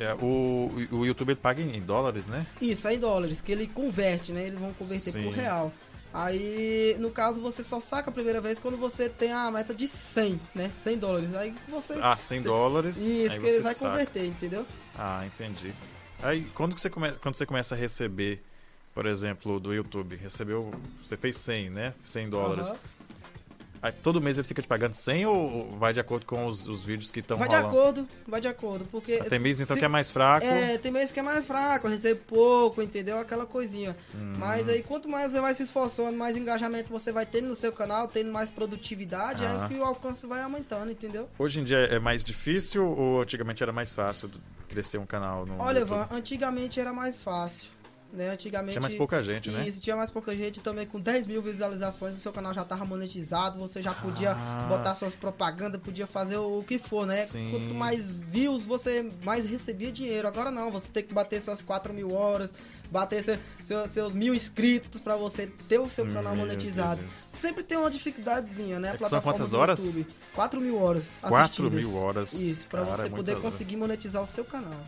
É, o, o YouTube ele paga em dólares, né? Isso, é em dólares, que ele converte, né? Eles vão converter Sim. por real. Aí, no caso, você só saca a primeira vez quando você tem a meta de 100, né? 100 dólares. Aí você... Ah, 100 você- dólares, Isso, que ele vai saca. converter, entendeu? Ah, entendi. Aí, quando você começa, quando você começa a receber, por exemplo, do YouTube, recebeu, você fez 100, né? 100 dólares. Aham. Aí, todo mês ele fica te pagando 100 ou vai de acordo com os, os vídeos que estão Vai de rolando? acordo, vai de acordo, porque... Ah, Tem mês então se- que é mais fraco. É, tem mês que é mais fraco, recebo pouco, entendeu? Aquela coisinha. Hum. Mas aí, quanto mais você vai se esforçando, mais engajamento você vai tendo no seu canal, tendo mais produtividade, Ah. aí que o alcance vai aumentando, entendeu? Hoje em dia é mais difícil ou antigamente era mais fácil crescer um canal no Olha? Ivan, antigamente era mais fácil, né? Antigamente... Tinha mais pouca gente, né? Isso, tinha mais pouca gente também, com 10 mil visualizações, o seu canal já tava monetizado, você já podia Ah. botar suas propagandas, podia fazer o que for, né? Sim. Quanto mais views, você mais recebia dinheiro. Agora não, você tem que bater suas 4 mil horas, bater seu- seu- seus mil inscritos pra você ter o seu canal Meu monetizado. Deus. Sempre tem uma dificuldadezinha, né? A São plataforma quantas do horas? YouTube. 4 mil horas 4 assistidas. mil horas. Isso, pra Cara, você é poder muita- conseguir monetizar o seu canal.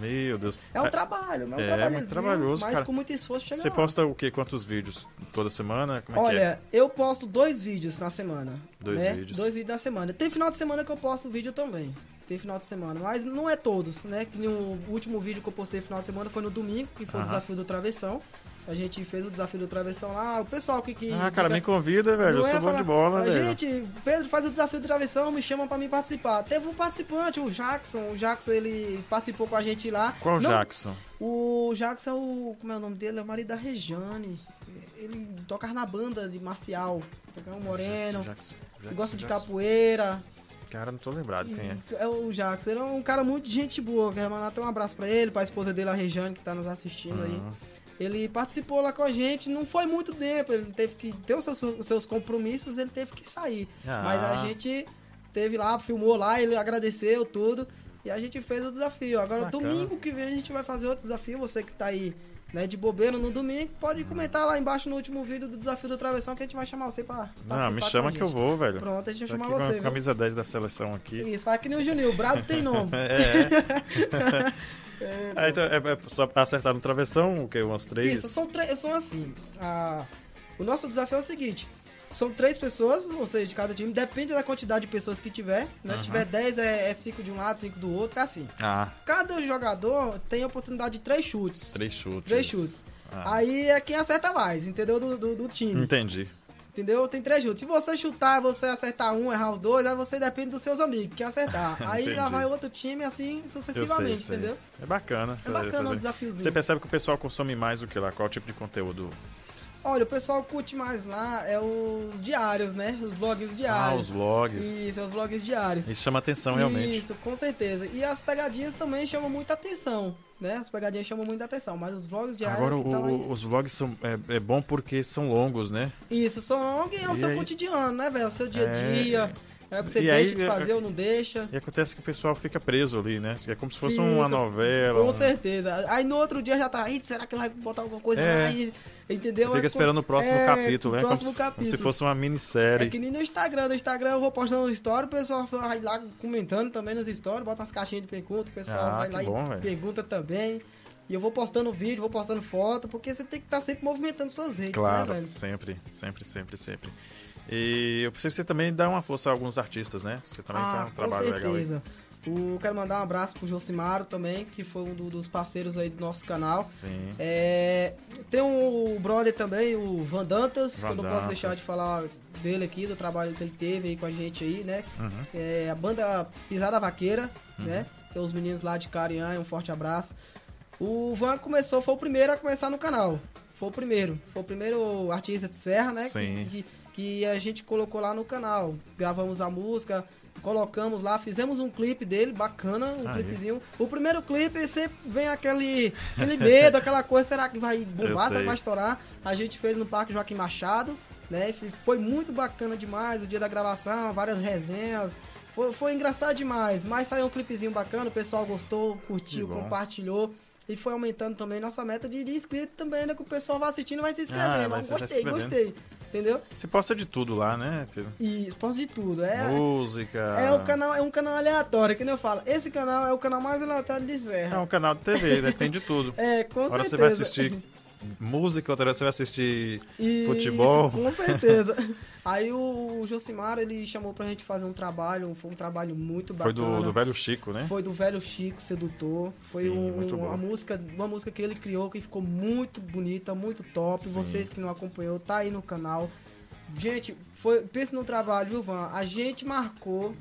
Meu Deus. É um Ah, trabalho, mas é um é, trabalho muito trabalhoso, mas cara. com muito esforço chega Você lá. posta o quê? Quantos vídeos? Toda semana? Como é é? Olha, eu posto dois vídeos na semana. Dois né? vídeos. Dois vídeos na semana. Tem final de semana que eu posto vídeo também. Tem final de semana, mas não é todos, né? Que nem o último vídeo que eu postei final de semana foi no domingo, que foi o Aham. desafio do travessão. A gente fez o desafio do travessão lá. O pessoal que. que Ah, cara, fica- me convida, velho. Eu é sou bom de bola, "Ah, velho. Gente, Pedro faz o desafio do travessão, me chama pra mim participar. Teve um participante, o Jackson. O Jackson, ele participou com a gente lá. Qual o Não- Jackson? o Jackson é o. Como é o nome dele? É o marido da Rejane. Ele toca na banda de marcial. Toca um moreno. Jackson, Jackson, que gosta de Jackson. capoeira. Cara, não tô lembrado quem é. É o Jackson. Ele é um cara muito de gente boa. Quero mandar até um abraço pra ele, pra esposa dele, a Rejane, que tá nos assistindo aí. Ele participou lá com a gente, não foi muito tempo. Ele teve que ter os seus, os seus compromissos, ele teve que sair. Ah. Mas a gente teve lá, filmou lá, ele agradeceu tudo. E a gente fez o desafio. Agora, Bacana. domingo que vem, a gente vai fazer outro desafio. Você que tá aí né, de bobeira no domingo, pode comentar lá embaixo no último vídeo do desafio do travessão que a gente vai chamar você pra Não, me com chama a que eu vou, velho. Pronto, a gente vai chamar com você. a viu? camisa 10 da seleção aqui. Isso, fala que nem o Juninho. O brabo tem nome. É. Ah, então, é, é só acertar no travessão, o que? Umas três? Isso, são, três- são assim. a- o nosso desafio é o seguinte: são três pessoas, ou seja, de cada time, depende da quantidade de pessoas que tiver. Né? Se tiver 10, é, é cinco de um lado, cinco do outro, é assim. Ah, Cada jogador tem a oportunidade de três chutes. três chutes. Três chutes. Ah. Aí é quem acerta mais, entendeu? Do, do, do time. Entendi. Entendeu? Tem três chutes. Se você chutar, você acertar um, errar os dois, aí você depende dos seus amigos que acertar. aí já vai outro time assim sucessivamente, sei, sei. entendeu? É bacana. É bacana o desafiozinho. Você percebe que o pessoal consome mais o que lá? Qual tipo de conteúdo? Olha, o pessoal curte mais lá é os diários, né? Os vlogs diários. Ah, os vlogs. Isso, é os vlogs diários. Isso chama atenção, realmente. Isso, com certeza. E as pegadinhas também chamam muita atenção, né? As pegadinhas chamam muita atenção, mas os vlogs diários... Agora, tá o, os vlogs são, é, é, bom porque são longos, né? Isso, são longos e é o e seu aí... cotidiano, né, velho? O seu dia a é, dia... É... É o que você e deixa aí, de fazer ou não deixa. E acontece que o pessoal fica preso ali, né? É como se fosse fica, uma novela. Com certeza. Aí no outro dia já tá, será que ele vai botar alguma coisa é. mais? Entendeu? Fica é, esperando o próximo é, capítulo, né? Próximo como, capítulo. Se, como se fosse uma minissérie. É que nem no Instagram. No Instagram eu vou postando stories, o pessoal vai lá comentando também nos stories, bota umas caixinhas de pergunta, o pessoal ah, vai lá bom, e véio. pergunta também. E eu vou postando vídeo, vou postando foto, porque você tem que estar tá sempre movimentando suas redes, né, claro, né, velho? Sempre, sempre, sempre, sempre. E eu preciso que você também dá uma força a alguns artistas, né? Você também ah, tem um trabalho legal. Com certeza. O, quero mandar um abraço pro Josimaro também, que foi um do, dos parceiros aí do nosso canal. Sim. É, tem o brother também, o Van Dantas, Van que eu não posso deixar de falar dele aqui, do trabalho que ele teve aí com a gente aí, né? Uhum. É, a banda Pisada Vaqueira, uhum. né? Tem os meninos lá de Cariã, um forte abraço. O Van começou, foi o primeiro a começar no canal. Foi o primeiro. Foi o primeiro artista de serra, né? Sim. Que, que, que a gente colocou lá no canal. Gravamos a música, colocamos lá, fizemos um clipe dele, bacana, um Aí. clipezinho. O primeiro clipe sempre vem aquele, aquele medo, aquela coisa, será que vai bombar, será que vai estourar? A gente fez no Parque Joaquim Machado, né? Foi muito bacana demais o dia da gravação, várias resenhas. Foi, foi engraçado demais, mas saiu um clipezinho bacana, o pessoal gostou, curtiu, compartilhou. E foi aumentando também nossa meta de, de inscrito também, né? Que o pessoal vai assistindo e vai se inscrevendo. Ah, vai gostei, gostei. Entendeu? Você posta de tudo lá, né? Isso, posta de tudo. É, Música. É um canal, é um canal aleatório, que nem eu falo. Esse canal é o canal mais aleatório de Serra. É um canal de TV, né? Tem de tudo. é, com Agora certeza. você vai assistir música, outra vez você vai assistir Isso, futebol. Com certeza. Aí o Josimar, ele chamou pra gente fazer um trabalho, foi um trabalho muito bacana. Foi do, do velho Chico, né? Foi do velho Chico, sedutor. Foi Sim, um, uma música, uma música que ele criou que ficou muito bonita, muito top. Sim. Vocês que não acompanhou, tá aí no canal. Gente, foi, pense no trabalho, viu, Van? A gente marcou,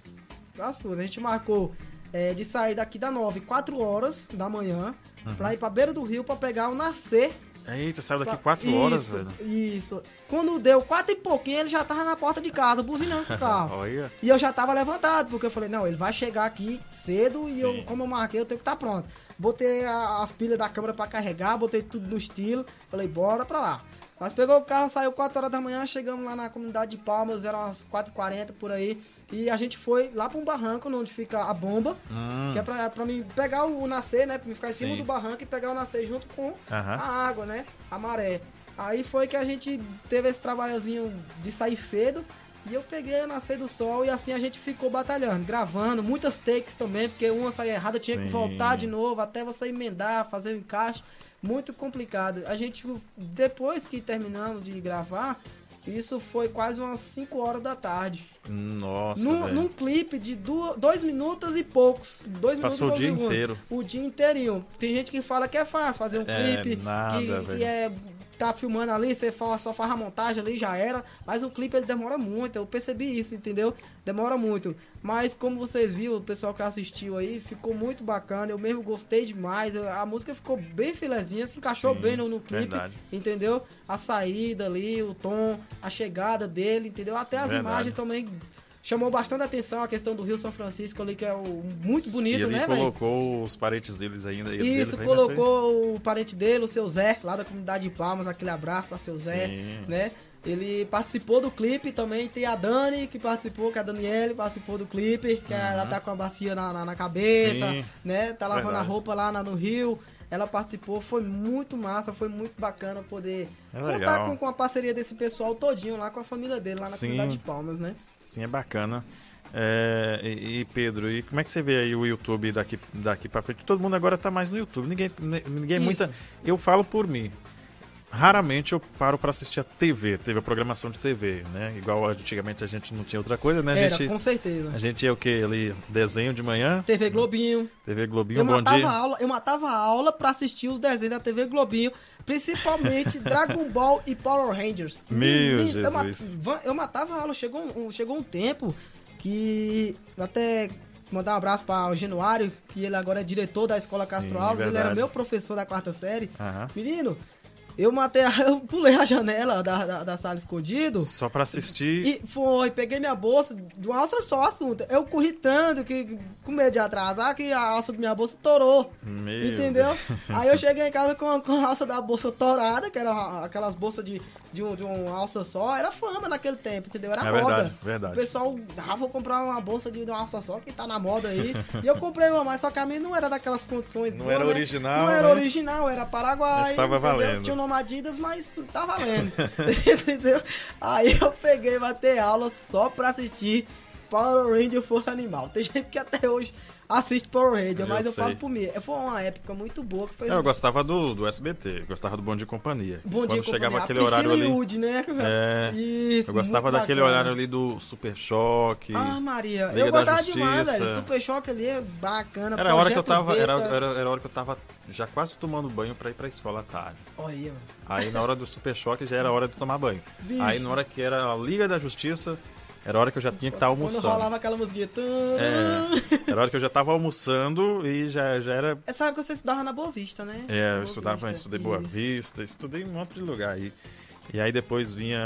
a sua, a gente marcou é, de sair daqui da 9, 4 horas da manhã, uhum. pra ir pra beira do rio pra pegar o nascer Eita, saiu daqui quatro isso, horas, velho. Isso. Quando deu quatro e pouquinho, ele já tava na porta de casa, buzinando com o carro. Olha. E eu já tava levantado, porque eu falei, não, ele vai chegar aqui cedo Sim. e eu, como eu marquei, eu tenho que estar tá pronto. Botei a, as pilhas da câmera para carregar, botei tudo no estilo. Falei, bora pra lá. Mas pegou o carro, saiu 4 horas da manhã, chegamos lá na comunidade de Palmas, eram umas 4h40 por aí. E a gente foi lá para um barranco onde fica a bomba, hum. que é pra, pra mim pegar o nascer, né? Pra mim ficar em Sim. cima do barranco e pegar o nascer junto com uhum. a água, né? A maré. Aí foi que a gente teve esse trabalhozinho de sair cedo. E eu peguei a nascer do sol e assim a gente ficou batalhando, gravando, muitas takes também, porque uma saía errada, tinha Sim. que voltar de novo até você emendar, fazer o encaixe muito complicado. A gente, depois que terminamos de gravar, isso foi quase umas 5 horas da tarde. Nossa, num, num clipe de 2 minutos e poucos. Dois Passou minutos o dia segundos. inteiro. O dia inteirinho. Tem gente que fala que é fácil fazer um é, clipe nada, que, que, é tá filmando ali, você só faz a montagem ali, já era. Mas o clipe ele demora muito, eu percebi isso, entendeu? Demora muito. Mas como vocês viram, o pessoal que assistiu aí, ficou muito bacana. Eu mesmo gostei demais. A música ficou bem filezinha, se encaixou Sim, bem no, no clipe, verdade. entendeu? A saída ali, o tom, a chegada dele, entendeu? Até as verdade. imagens também chamou bastante atenção a questão do Rio São Francisco ali, que é o, muito bonito, e ele né, colocou véio? os parentes deles ainda. Isso, colocou o parente dele, o seu Zé, lá da comunidade de Palmas, aquele abraço para seu Sim. Zé, né? Ele participou do clipe também, tem a Dani que participou, que é a Daniele participou do clipe, que uhum. ela tá com a bacia na, na, na cabeça, Sim. né? Tá lavando Verdade. a roupa lá na, no Rio ela participou, foi muito massa, foi muito bacana poder é contar com, com, a parceria desse pessoal todinho lá com a família dele, lá na Sim. comunidade de Palmas, né? Sim, é bacana. É, e, e, Pedro, e como é que você vê aí o YouTube daqui, daqui para frente? Todo mundo agora tá mais no YouTube. Ninguém, ninguém muita. Eu falo por mim. Raramente eu paro para assistir a TV, teve a programação de TV, né? Igual antigamente a gente não tinha outra coisa, né? A Era, gente, com certeza. a gente ia o quê? Ali, desenho de manhã, TV Globinho. TV Globinho, Eu bom matava, dia. aula, eu matava a aula pra assistir os desenhos da TV Globinho, principalmente Dragon Ball e Power Rangers. Meu eu, ma- Jesus. va- eu matava a aula, chegou um, chegou um tempo que eu até mandar um abraço para o Januário, que ele agora é diretor da Escola Sim, Castro Alves, ele era verdade. meu professor da quarta série. Aham. Menino, eu matei, a, eu pulei a janela da, da, da sala escondido. Só para assistir. E foi, peguei minha bolsa, de uma alça só, assunto. Eu corri tanto que, com medo de atrasar, que a alça da minha bolsa torou. Meu entendeu? Deus. Aí eu cheguei em casa com a, com a alça da bolsa torada, que era aquelas bolsas de, de, um, de uma alça só. Era fama naquele tempo, entendeu? Era É moda. verdade, verdade. O pessoal, ah, vou comprar uma bolsa de, de uma alça só, que tá na moda aí. e eu comprei uma, mas só que a minha não era daquelas condições Não boas, era né? original, Não era né? original, era Paraguai. Mas tava entendeu? valendo. Tinha o nome Adidas, mas tá valendo. entendeu? Aí eu peguei matei aula só pra assistir Power Ranger Força Animal. Tem gente que até hoje assiste Power Ranger, Eu mas eu sei. falo por mim. Foi uma época muito boa que foi É, Eu gostava do, do SBT, gostava do Bom Dia Companhia. Bom dia, Quando chegava companhia. aquele A horário ali. Yudi, né? É, Isso, eu gostava daquele bacana. horário ali do Super Choque. Ah, Maria, Liga eu gostava demais, velho. Super Choque ali é bacana. Era a hora que eu tava. Era, era, era a hora que eu tava já quase tomando banho pra ir pra escola à tarde. Olha aí, mano. Aí na hora do Super Choque já era a hora de tomar banho. Vixe. Aí na hora que era a Liga da Justiça, era hora que eu já tinha que estar Quando almoçando. rolava aquela musiquinha. É, era hora que eu já tava almoçando e já, já era. Essa época você estudava na Boa Vista, né? É, eu Boa estudava, Vista, estudei Boa isso. Vista, estudei em um monte de lugar aí. E aí depois vinha.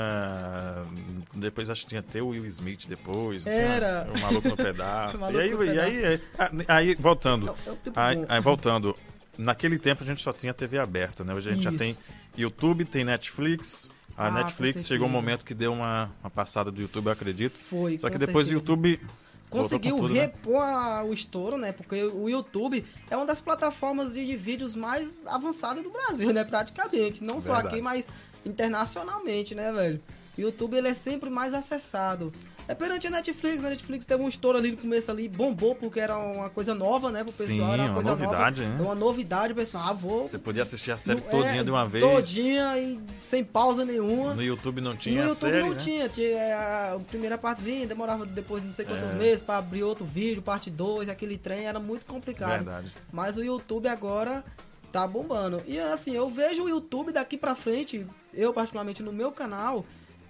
Depois acho que tinha até o Will Smith depois. Era. O Maluco no Pedaço. O e Maluco aí, e aí, é, ah, aí, voltando. É o- é o tempo Aí, aí, voltando. Naquele tempo a gente só tinha TV aberta, né? Hoje a gente já Isso. tem YouTube, tem Netflix. A Ah, Netflix chegou um momento que deu uma, uma passada do YouTube, eu acredito. Foi, Só que depois o certeza. YouTube. voltou Conseguiu tudo, né? repor a- o estouro, né? Porque o YouTube é uma das plataformas de, de vídeos mais avançadas do Brasil, né? Praticamente. Não só Verdade. aqui, mas internacionalmente, né, velho? O YouTube ele é sempre mais acessado. É perante a Netflix, a Netflix teve um estouro ali no começo ali, bombou porque era uma coisa nova, né, pro pessoal, Sim, era uma uma novidade, nova. né? É uma novidade, o pessoal, ah, vou... Você podia assistir a série Não- todinha é, de uma vez. Todinha e sem pausa nenhuma. No YouTube não tinha no a YouTube série, não né? tinha, tinha a primeira partezinha, demorava depois de não sei quantos É. meses pra abrir outro vídeo, parte 2, aquele trem era muito complicado. Verdade. Mas o YouTube agora tá bombando. E assim, eu vejo o YouTube daqui pra frente, eu particularmente no meu canal,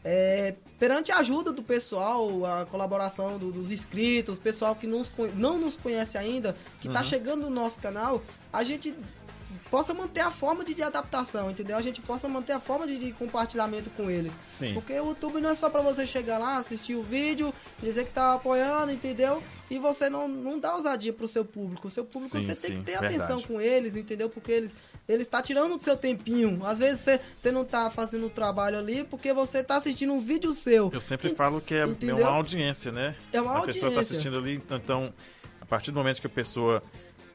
é, perante a ajuda do pessoal, a colaboração do- dos inscritos, pessoal que nos não nos conhece ainda, que Uhum. tá chegando no nosso canal, a gente possa manter a forma de, de adaptação, entendeu? A gente possa manter a forma de, de compartilhamento com eles. Sim. Porque o YouTube não é só pra você chegar lá, assistir o vídeo, dizer que tá apoiando, entendeu? E você não, não dá ousadia pro seu público. O seu público Sim, você sim, tem que ter verdade. atenção com eles, entendeu? Porque eles eles tá tirando do seu tempinho. Às vezes você, você não tá fazendo o trabalho ali porque você tá assistindo um vídeo seu. Eu sempre E- falo que é, é uma audiência, né? É uma a pessoa tá audiência. assistindo ali, então, a partir do momento que a pessoa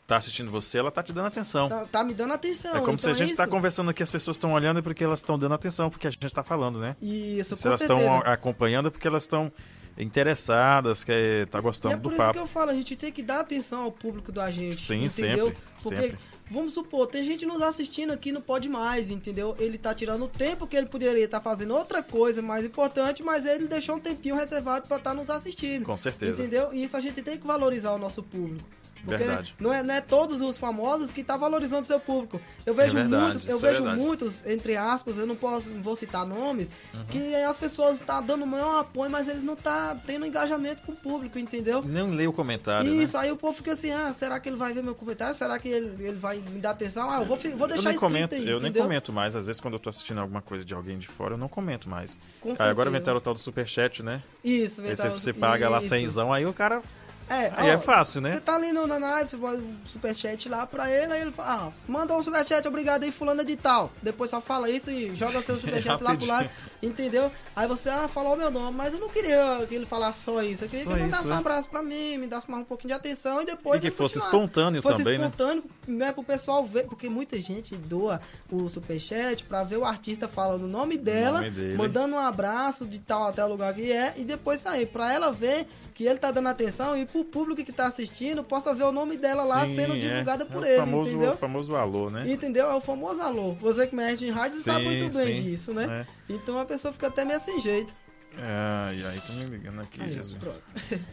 tá assistindo você, ela tá te dando atenção. Tá, tá me dando atenção. é como se então a gente é tá isso. conversando aqui, as pessoas estão olhando é porque elas estão dando atenção, porque a gente tá falando, né? Isso, se com elas estão acompanhando é porque elas estão interessadas, que tá E gostando é por do isso papo. que eu falo, a gente tem que dar atenção ao público da gente. Sim, entendeu? sempre, Porque, sempre. Vamos supor, tem gente nos assistindo aqui no Pode Mais, entendeu? Ele tá tirando o tempo que ele poderia estar fazendo outra coisa mais importante, mas ele deixou um tempinho reservado pra estar nos assistindo. Com certeza. Entendeu? E isso a gente tem que valorizar o nosso público. Porque Verdade. não é, não é todos os famosos que tá valorizando seu público. Eu vejo É verdade, muitos, eu isso é vejo verdade. muitos, entre aspas, eu não posso, não vou citar nomes, Uhum. que as pessoas tá dando maior apoio, mas eles não tá tendo engajamento com o público, entendeu? Nem leio o comentário, Isso, né? aí o povo fica assim, ah, será que ele vai ver meu comentário? Será que ele, ele vai me dar atenção? Ah, eu vou, vou Eu deixar nem escrito comento, aí, eu nem entendeu? comento mais. Às vezes quando eu tô assistindo alguma coisa de alguém de fora, eu não comento mais. Com Aí agora inventaram o tal do superchat, né? Isso, Aí você, verdade. você paga lá Isso. cenzão, aí o cara... É, Aí ó, é fácil, Você né? tá ali no, na você faz um superchat lá pra ele, aí ele fala, ah, mandou um superchat, obrigado aí, fulano de tal. Depois só fala isso e joga seu superchat lá pro lado, entendeu? Aí você, ah, falou o meu nome, mas eu não queria que ele falasse só isso. Eu queria Só que ele isso, mandasse um é. abraço pra mim, me desse mais um pouquinho de atenção e depois E que fosse espontâneo fosse também, né? espontâneo, né? Pro pessoal ver, porque muita gente doa o superchat pra ver o artista falando o nome dela, nome dele. mandando um abraço de tal até o lugar que é, e depois sair. Pra ela ver que ele tá dando atenção e pro público que tá assistindo possa ver o nome dela lá Sim, sendo é. divulgada É por o ele, famoso, entendeu? O famoso alô, né? Entendeu? É o famoso alô. Você que mexe em rádio sabe Sim, muito bem sim. disso, né? É. Então a pessoa fica até meio sem jeito. Ah, e aí, tô me ligando aqui, Aí, Jesus. pronto.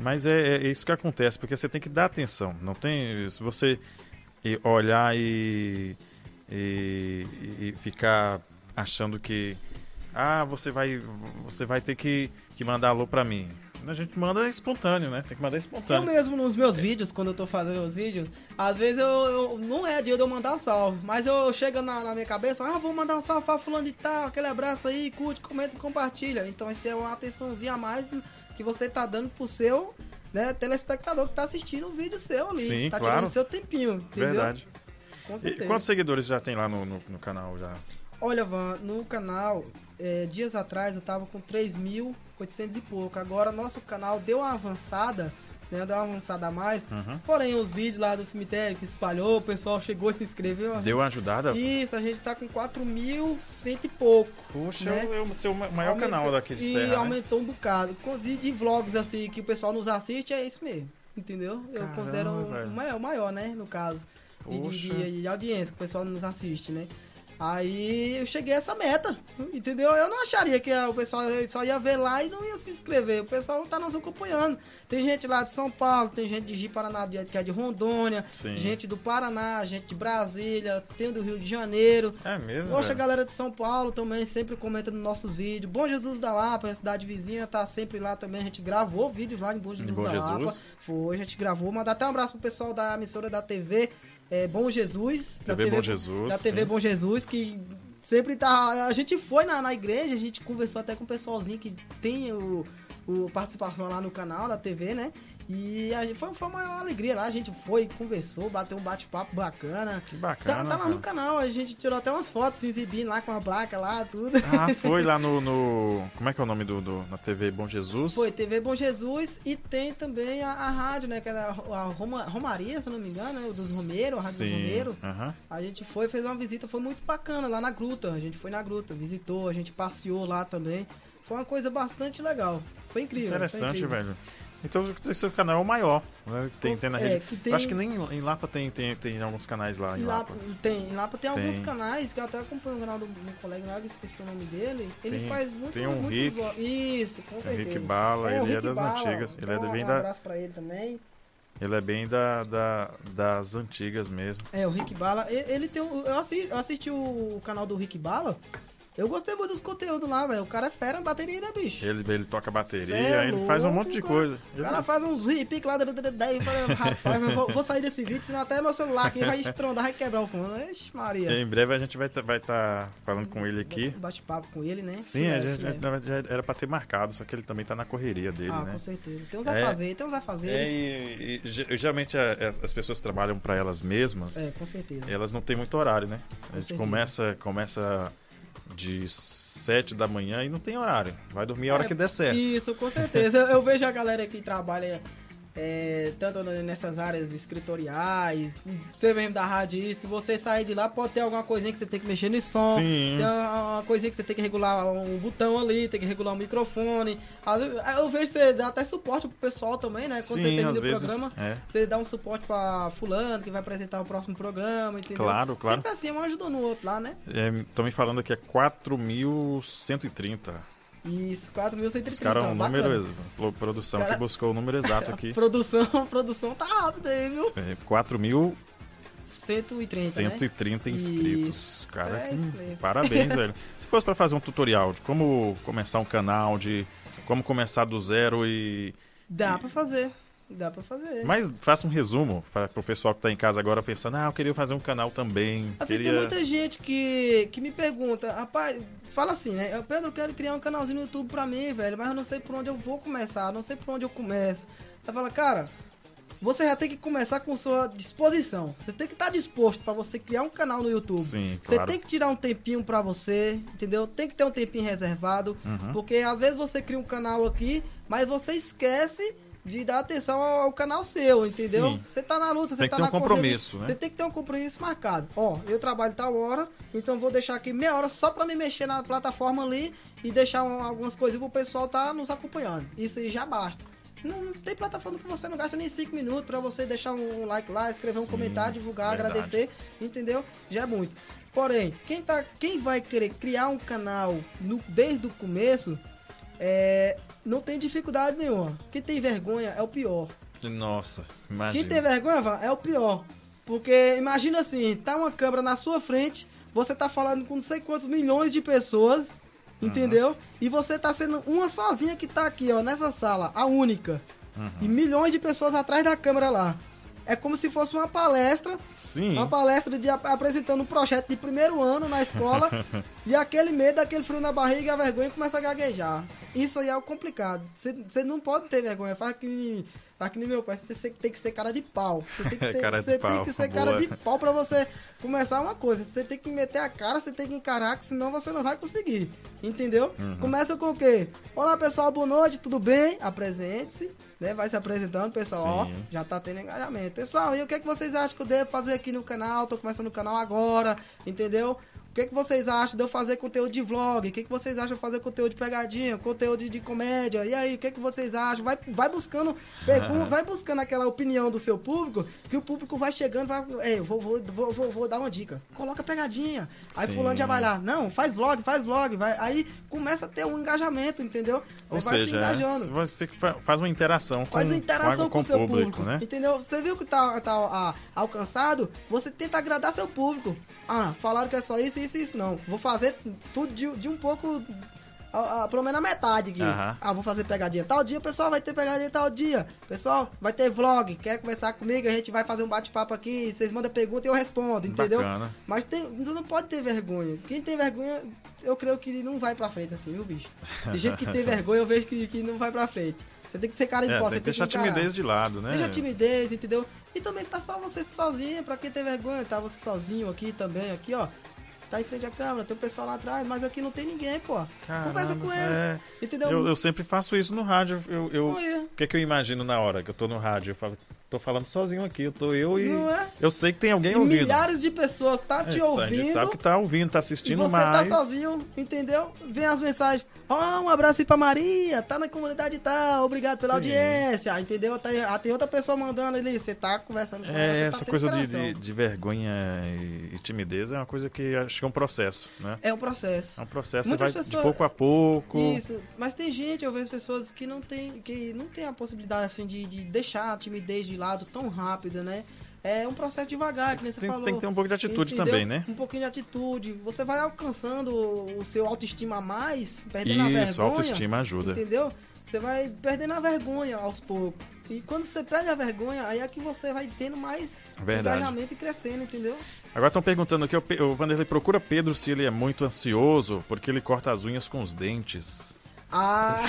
Mas é, é isso que acontece, porque você tem que dar atenção. Não tem. Se você olhar e, e, e ficar achando que. Ah, você vai, você vai ter que, que mandar alô pra mim. A gente manda espontâneo, né? Tem que mandar Eu espontâneo. mesmo nos meus vídeos, quando eu tô fazendo os vídeos, às vezes eu, eu- não é dia de eu mandar salve, mas eu chego na, na minha cabeça, ah, vou mandar um salve pra fulano de tal, aquele abraço aí, curte, comenta e compartilha. Então isso é uma atençãozinha a mais que você tá dando pro seu né, telespectador que tá assistindo o vídeo seu ali. Sim, tá claro. tirando seu tempinho, entendeu? Verdade. Com E quantos seguidores já tem lá no, no, no canal já? Olha, Van, no canal, é, dias atrás eu tava com 3.800 e pouco. Agora nosso canal deu uma avançada, né? Deu uma avançada a mais. Uhum. Porém, os vídeos lá do cemitério que espalhou, o pessoal chegou e se inscreveu. Deu uma ajudada? Isso, a gente tá com 4.100 e pouco. Puxa, né? é o seu maior Aumentou- canal daqui de E Serra, né? aumentou um bocado. Inclusive de vlogs assim que o pessoal nos assiste, é isso mesmo. Entendeu? Eu Caramba, considero o maior, o maior, né? No caso. De, de, de- de audiência, que o pessoal nos assiste, né? Aí eu cheguei a essa meta, entendeu? Eu não acharia que o pessoal só ia ver lá e não ia se inscrever. O pessoal tá nos acompanhando. Tem gente lá de São Paulo, tem gente de Ji Paraná, que é de Rondônia, Sim. gente do Paraná, gente de Brasília, tem do Rio de Janeiro. É mesmo? Poxa, a galera de São Paulo também sempre comenta nos nossos vídeos. Bom Jesus da Lapa, a cidade vizinha, tá sempre lá também. A gente gravou vídeos lá em Bom Jesus Bom da Jesus. Lapa. Foi, a gente gravou. Mandar até um abraço pro pessoal da emissora da TV é, Bom Jesus. da TV Bom Jesus, Da TV sim. Bom Jesus, que sempre tá. A gente foi na, na igreja, a gente conversou até com o pessoalzinho que tem o, o participação lá no canal da TV, né? E a foi, foi uma alegria lá, a gente foi, conversou, bateu um bate-papo bacana. Que Tá, bacana. tá lá no canal, a gente tirou até umas fotos se exibindo lá com a placa lá, tudo. Ah, foi lá no, no- Como é que é o nome do, do- na TV Bom Jesus? Foi TV Bom Jesus e tem também a, a rádio, né? Que era a, Roma- Romaria, se não me engano, né? O dos Romeiros, a Rádio dos Sim. Romeiros. aham. A gente foi, fez uma visita, foi muito bacana lá na gruta. A gente foi na gruta, visitou, a gente passeou lá também. Foi uma coisa bastante legal. Foi incrível. foi Interessante, incrível. velho. Então o seu canal é o maior, né? que Tem, tem na É, rede. que tem- Eu acho que nem em Lapa tem, tem, tem alguns canais lá em Lapa, Lapa. tem, em Lapa tem, alguns Tem. canais que eu até acompanho o canal do meu colega lá, eu esqueci o nome dele. Ele Tem- faz muito tem um muito Rick. Isso, com O certeza. Henrique Bala, o ele é Rick das Bala. antigas. Ele é Então, bem um da, abraço pra ele também. ele é bem da, da- das antigas mesmo. É, o Rick Bala. Ele tem um, eu assisti, eu assisti o canal do Rick Bala. Eu gostei muito dos conteúdos lá, velho. O cara é fera na bateria, né, bicho? Ele, ele toca bateria, é ele faz um monte de coisa. O cara faz uns hip lá, daí falei, rapaz, vou, vou sair desse vídeo, senão até meu celular aqui vai estrondar, vai quebrar o fundo. Ixi, Maria. Em breve a gente vai estar vai tá falando com ele aqui. Bate-papo com ele, né? Sim, a Filé, gente já era pra ter marcado, só que ele também tá na correria dele, Ah, né? com certeza. Tem uns É. afazeres, tem uns É, afazeres. e, e ge- geralmente a- a- as pessoas trabalham pra elas mesmas, É, com certeza. elas não têm muito horário, né? A Com gente certeza. começa, começa de 7 da manhã e não tem horário. Vai dormir a hora É, que der certo. Isso, com certeza. Eu, eu vejo a galera que trabalha é, tanto nessas áreas escritoriais, você mesmo da rádio, se você sair de lá, pode ter alguma coisinha que você tem que mexer no som, Sim. tem uma, uma coisinha que você tem que regular um botão ali, tem que regular o microfone. Às vezes, Eu vejo que você dá até suporte pro pessoal também, né? Quando você Sim, termina às o vezes. programa, É. você dá um suporte pra fulano que vai apresentar o próximo programa, entendeu? Claro, claro. Sempre assim, um ajudou no outro lá, né? Estão me falando aqui é 4.130. Isso, 4.130. Os caras, um bacana. número, produção Cara- que buscou o número exato aqui. Produção, produção tá rápida aí, viu? É, 4.130 130, né? inscritos. Cara, É que- isso parabéns, velho. Se fosse pra fazer um tutorial de como começar um canal, de como começar do zero e. Dá pra fazer. Dá pra fazer. Mas faça um resumo para o pessoal que tá em casa agora pensando, ah, eu queria fazer um canal também. Assim, queria... tem muita gente que, que me pergunta, rapaz, fala assim, né? Eu, Pedro, eu quero criar um canalzinho no YouTube pra mim, velho, mas eu não sei por onde eu vou começar, não sei por onde eu começo. Aí fala, cara, você já tem que começar com sua disposição. Você tem que estar disposto pra você criar um canal no YouTube. Sim, Você claro. tem que tirar um tempinho pra você, entendeu? Tem que ter um tempinho reservado, Uhum. porque às vezes você cria um canal aqui, mas você esquece de dar atenção ao ao canal seu, entendeu? Sim. Você tá na luta, você tá um na correria, compromisso, né? Você tem que ter um compromisso marcado. Ó, eu trabalho tal hora, então vou deixar aqui meia hora só pra me mexer na plataforma ali e deixar um- algumas coisas pro pessoal tá nos acompanhando. Isso aí já basta. Não, tem plataforma que você não gasta nem 5 minutos pra você deixar um like lá, escrever um Sim, comentário, divulgar, verdade. agradecer, entendeu? Já é muito. Porém, quem, tá, quem vai querer criar um canal no- desde o começo, é, não tem dificuldade nenhuma. Quem tem vergonha é o pior. Nossa, Quem imagina. tem vergonha, é o pior. Porque imagina assim, tá uma câmera na sua frente, você tá falando com não sei quantos milhões de pessoas, entendeu? E você tá sendo uma sozinha que tá aqui, ó, nessa sala, a única. E milhões de pessoas atrás da câmera lá. É como se fosse uma palestra, Sim. uma palestra de ap- apresentando um projeto de primeiro ano na escola, e aquele medo, aquele frio na barriga e a vergonha começa a gaguejar. Isso aí é o complicado. Você não pode ter vergonha. Faz que, faz que nem meu pai, você tem, que ser- tem que ser cara de pau. Você tem que, ter- Cara você tem que ser cara boa. de pau pra você começar uma coisa. Você tem que meter a cara, você tem que encarar, que senão você não vai conseguir. Entendeu? Uhum. Começa com o quê? Olá pessoal, boa noite, tudo bem? Apresente-se. Né? Vai se apresentando, pessoal. Ó, já tá tendo engajamento. Pessoal, e o que, é que vocês acham que eu devo fazer aqui no canal? Tô começando o canal agora, entendeu? O que, é que vocês acham de eu fazer conteúdo de vlog? O que, é que vocês acham de eu fazer conteúdo de pegadinha, conteúdo de, comédia? E aí, o que, é que vocês acham? Vai, vai buscando, pergun- vai buscando aquela opinião do seu público, que o público vai chegando, vai. É, eu vou, vou, vou, vou, vou dar uma dica. Coloca pegadinha. Aí Sim. fulano já vai lá. Não, faz vlog, faz vlog. Vai. Aí começa a ter um engajamento, entendeu? Você Ou vai se seja, engajando. você faz uma interação Faz com, uma interação com, o seu público, público, né? entendeu? Você viu que tá, tá ah, alcançado, você tenta agradar seu público. Ah, falaram que é só isso, isso e isso. Não, vou fazer tudo de, de um pouco, ah, ah, pelo menos a metade aqui. Aham. Ah, vou fazer pegadinha tal dia, pessoal, vai ter pegadinha tal dia. Pessoal, vai ter vlog, quer conversar comigo, a gente vai fazer um bate-papo aqui, vocês mandam pergunta e eu respondo, entendeu? Bacana. Mas tem, você não pode ter vergonha. Quem tem vergonha, eu creio que não vai pra frente assim, viu, bicho? Tem gente que tem vergonha, eu vejo que, que não vai pra frente. Você tem que ser cara de É, pau, tem que deixar a timidez de lado, né? Deixa a timidez, entendeu? E também tá só você sozinho, pra quem tem vergonha, tá você sozinho aqui também, aqui, ó. Tá em frente à câmera, tem o pessoal lá atrás, mas aqui não tem ninguém, pô. Conversa com eles, é. entendeu? Eu, eu sempre faço isso no rádio. Eu, eu- o que, é que eu imagino na hora que eu tô no rádio? Eu falo, tô falando sozinho aqui, eu tô eu e. É? Eu sei que tem alguém E ouvindo. milhares de pessoas tá É, te a ouvindo. gente sabe que tá ouvindo, tá E assistindo, você mas. tá sozinho, entendeu? Vem as mensagens. Ó, um abraço aí pra Maria, tá na comunidade tal, obrigado pela Sim. audiência, entendeu? Tem, ah, tem outra pessoa mandando ali, você tá conversando com ela, É, você tá essa tendo coisa de, de, de vergonha e, e timidez é uma coisa que acho que é um processo, né? É um processo. É um processo, Muitas você vai pessoas- de pouco a pouco. Isso, mas tem gente, eu vejo pessoas que não tem, que não tem a possibilidade assim de, de deixar a timidez de lado tão rápida, né? É um processo devagar, que nem você Tem, falou. tem que ter um pouco de atitude Entendeu? também, né? Um pouquinho de atitude. Você vai alcançando o seu autoestima a mais, perdendo a Isso, vergonha. autoestima ajuda. Entendeu? Você vai perdendo a vergonha aos poucos. E quando você perde a vergonha, aí é que você vai tendo mais Verdade. engajamento e crescendo, entendeu? Agora estão perguntando aqui, o Vanderlei procura Pedro se ele é muito ansioso, porque ele corta as unhas com os dentes. Ah!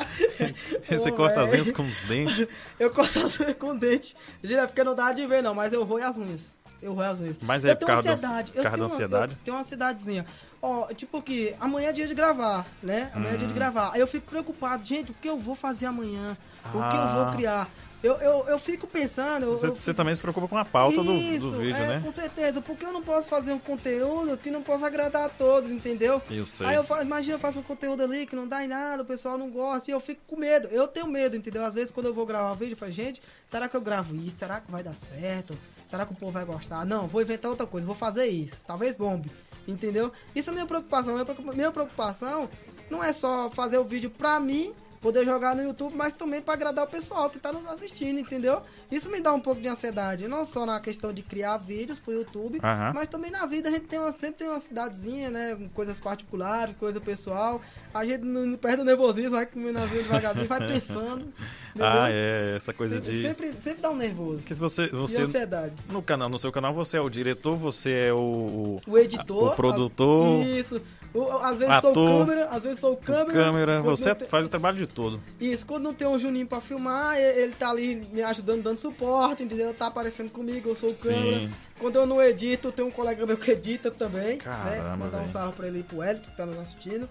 Você Pô, corta as véi. unhas com os dentes? Eu corto as unhas com dente. Gente, é porque não dá de ver, não, mas eu roio as unhas. Eu roio as unhas. Mas eu é por causa da- ansiedade. eu tenho da uma- ansiedade? Eu tenho uma ansiedadezinha. Ó, tipo que amanhã é dia de gravar, né? Amanhã é Hum. dia de gravar. Aí eu fico preocupado, gente, o que eu vou fazer amanhã? O que eu Ah. vou criar? Eu, eu, eu fico pensando. Você, eu você também se preocupa com a pauta do, Isso, do vídeo, é, né? Com certeza, porque eu não posso fazer um conteúdo que não possa agradar a todos, entendeu? Eu sei. Aí eu imagina, eu faço um conteúdo ali que não dá em nada, o pessoal não gosta, e eu fico com medo. Eu tenho medo, entendeu? Às vezes quando eu vou gravar um vídeo, eu falo, gente, será que eu gravo isso? Será que vai dar certo? Será que o povo vai gostar? Não, vou inventar outra coisa, vou fazer isso. Talvez bombe, entendeu? Isso é minha preocupação. Minha preocupa- minha preocupação não é só fazer o vídeo pra mim, poder jogar no YouTube, mas também pra agradar o pessoal que tá nos assistindo, entendeu? Isso me dá um pouco de ansiedade, não só na questão de criar vídeos pro YouTube, Aham. mas também na vida a gente tem uma, sempre tem uma cidadezinha, né? Coisas particulares, coisa pessoal. A gente não, não perde o nervosismo, vai comendo as devagarzinho, vai pensando. Ah, entendeu? é, essa coisa sempre, de... Sempre, sempre dá um nervoso. Porque se você, você ansiedade. no canal, no seu canal, você é o diretor, você é o, O editor. o produtor, isso. Às vezes sou ator, câmera, às vezes sou câmera. câmera, você tem- faz o trabalho de todo. Isso, quando não tem um Juninho pra filmar, ele tá ali me ajudando, dando suporte, entendeu? Tá aparecendo comigo, eu sou Sim. câmera. Quando eu não edito, tem um colega meu que edita também. né? Caramba, Mandar um salve pra ele e pro Hélio, que tá nos assistindo.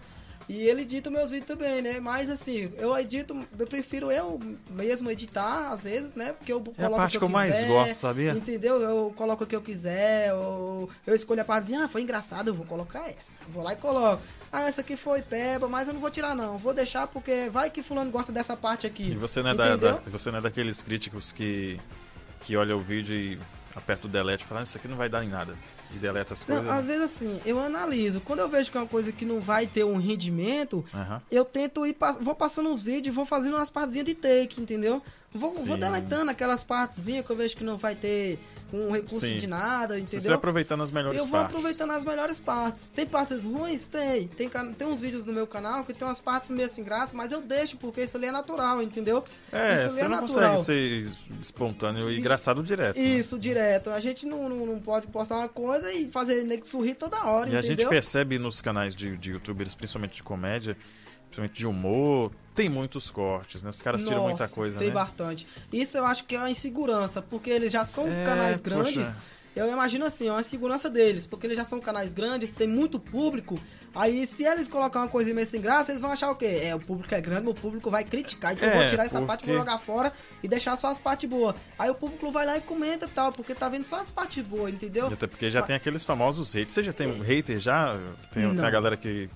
E ele edita meus vídeos também, né? Mas assim, eu edito, eu prefiro eu mesmo editar, às vezes, né? Porque eu coloco É a parte o que eu mais quiser, gosto, sabia? Entendeu? Eu coloco o que eu quiser, eu, eu escolho a partezinha, ah, foi engraçado, eu vou colocar essa. Vou lá e coloco. Ah, essa aqui foi peba, mas eu não vou tirar não. Vou deixar porque vai que fulano gosta dessa parte aqui. E você não é, da, da- você não é daqueles críticos que, que olha o vídeo e aperta o delete e fala, "Ah, isso aqui não vai dar em nada. E deleta as coisas. Não, às vezes assim, eu analiso. Quando eu vejo que é uma coisa que não vai ter um rendimento, Aham. eu tento ir, vou passando uns vídeos, vou fazendo umas partezinhas de take, entendeu? Vou, vou deletando aquelas partezinhas que eu vejo que não vai ter um recurso Sim. de nada, Você vai entendeu? aproveitando as melhores Eu vou partes. aproveitando as melhores partes. Tem partes ruins? Tem. Tem, tem uns vídeos no meu canal que tem umas partes meio sem graça, mas eu deixo porque isso ali é natural, entendeu? É, isso você é não natural. consegue ser espontâneo e E- engraçado direto. né? Isso, direto. A gente não, não, não pode postar uma coisa e fazer nego sorrir toda hora, E a entendeu? gente percebe nos canais de, de youtubers, principalmente de comédia, principalmente de humor, tem muitos cortes, né? Os caras tiram muita Nossa, coisa, Tem né? bastante. Isso eu acho que é uma insegurança, porque eles já são É, canais poxa. grandes. Eu imagino assim, é uma insegurança deles, porque eles já são canais grandes, tem muito público. Aí, se eles colocar uma coisa meio sem graça, eles vão achar o quê? É, o público é grande, o público vai criticar. Então eu É, vou tirar essa parte, porque- vou jogar fora e deixar só as partes boas. Aí o público vai lá e comenta e tal, porque tá vendo só as partes boas, entendeu? E Até porque já tem aqueles famosos haters. Você já tem um hater já? Tem, tem a galera que,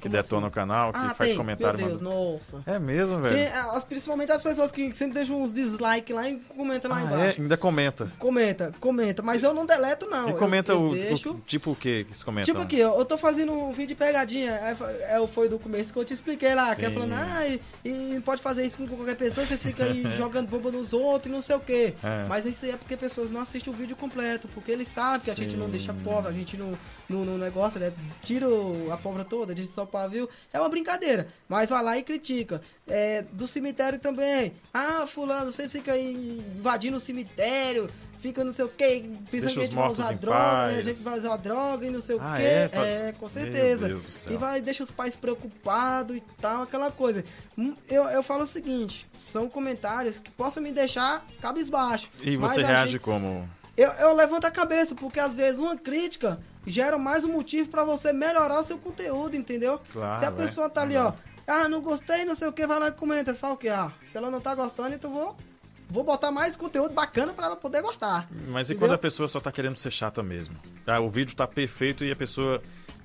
que detona assim? o canal, que Ah, faz tem. comentário. Meu Deus, manda- nossa. É mesmo, velho? Tem, as, principalmente as pessoas que sempre deixam uns dislike lá e comentam lá Ah, é? embaixo. Ainda comenta. Comenta, comenta, mas eu não deleto não. E Eu- comenta eu o, deixo... o- Tipo o que que se comenta? Tipo aqui, ó, eu tô fazendo um vídeo de pegadinha, é, é, foi do começo que eu te expliquei lá, que é Sim. falando, ah, e, e pode fazer isso com qualquer pessoa, vocês ficam aí jogando bomba nos outros e não sei o quê. É. Mas isso aí é porque pessoas não assistem o vídeo completo, porque eles sabem que a gente não Sim. deixa pobre, a gente não, no, no negócio, né, tira o- a pobre toda, deixa só o pavio, é uma brincadeira, mas vai lá e critica. É, do cemitério também, ah, fulano, vocês ficam aí invadindo o cemitério, fica não sei o quê, pensando que a gente vai usar droga, a gente vai usar droga e não sei o Ah, quê. é? É, com Meu certeza. Deus do céu. E vai deixa os pais preocupados e tal, aquela coisa. Hum, Eu, eu falo o seguinte, são comentários que possam me deixar cabisbaixo. E você reage gente- como? eu, eu levanto a cabeça, porque às vezes uma crítica gera mais um motivo pra você melhorar o seu conteúdo, entendeu? Claro, Se a é. pessoa tá ali, ó, ah, não gostei, não sei o que, vai lá e comenta. Você fala o quê? Ah, se ela não tá gostando, então vou, vou botar mais conteúdo bacana pra ela poder gostar. Mas e Entendeu? quando a pessoa só tá querendo ser chata mesmo? Ah, o vídeo tá perfeito e a pessoa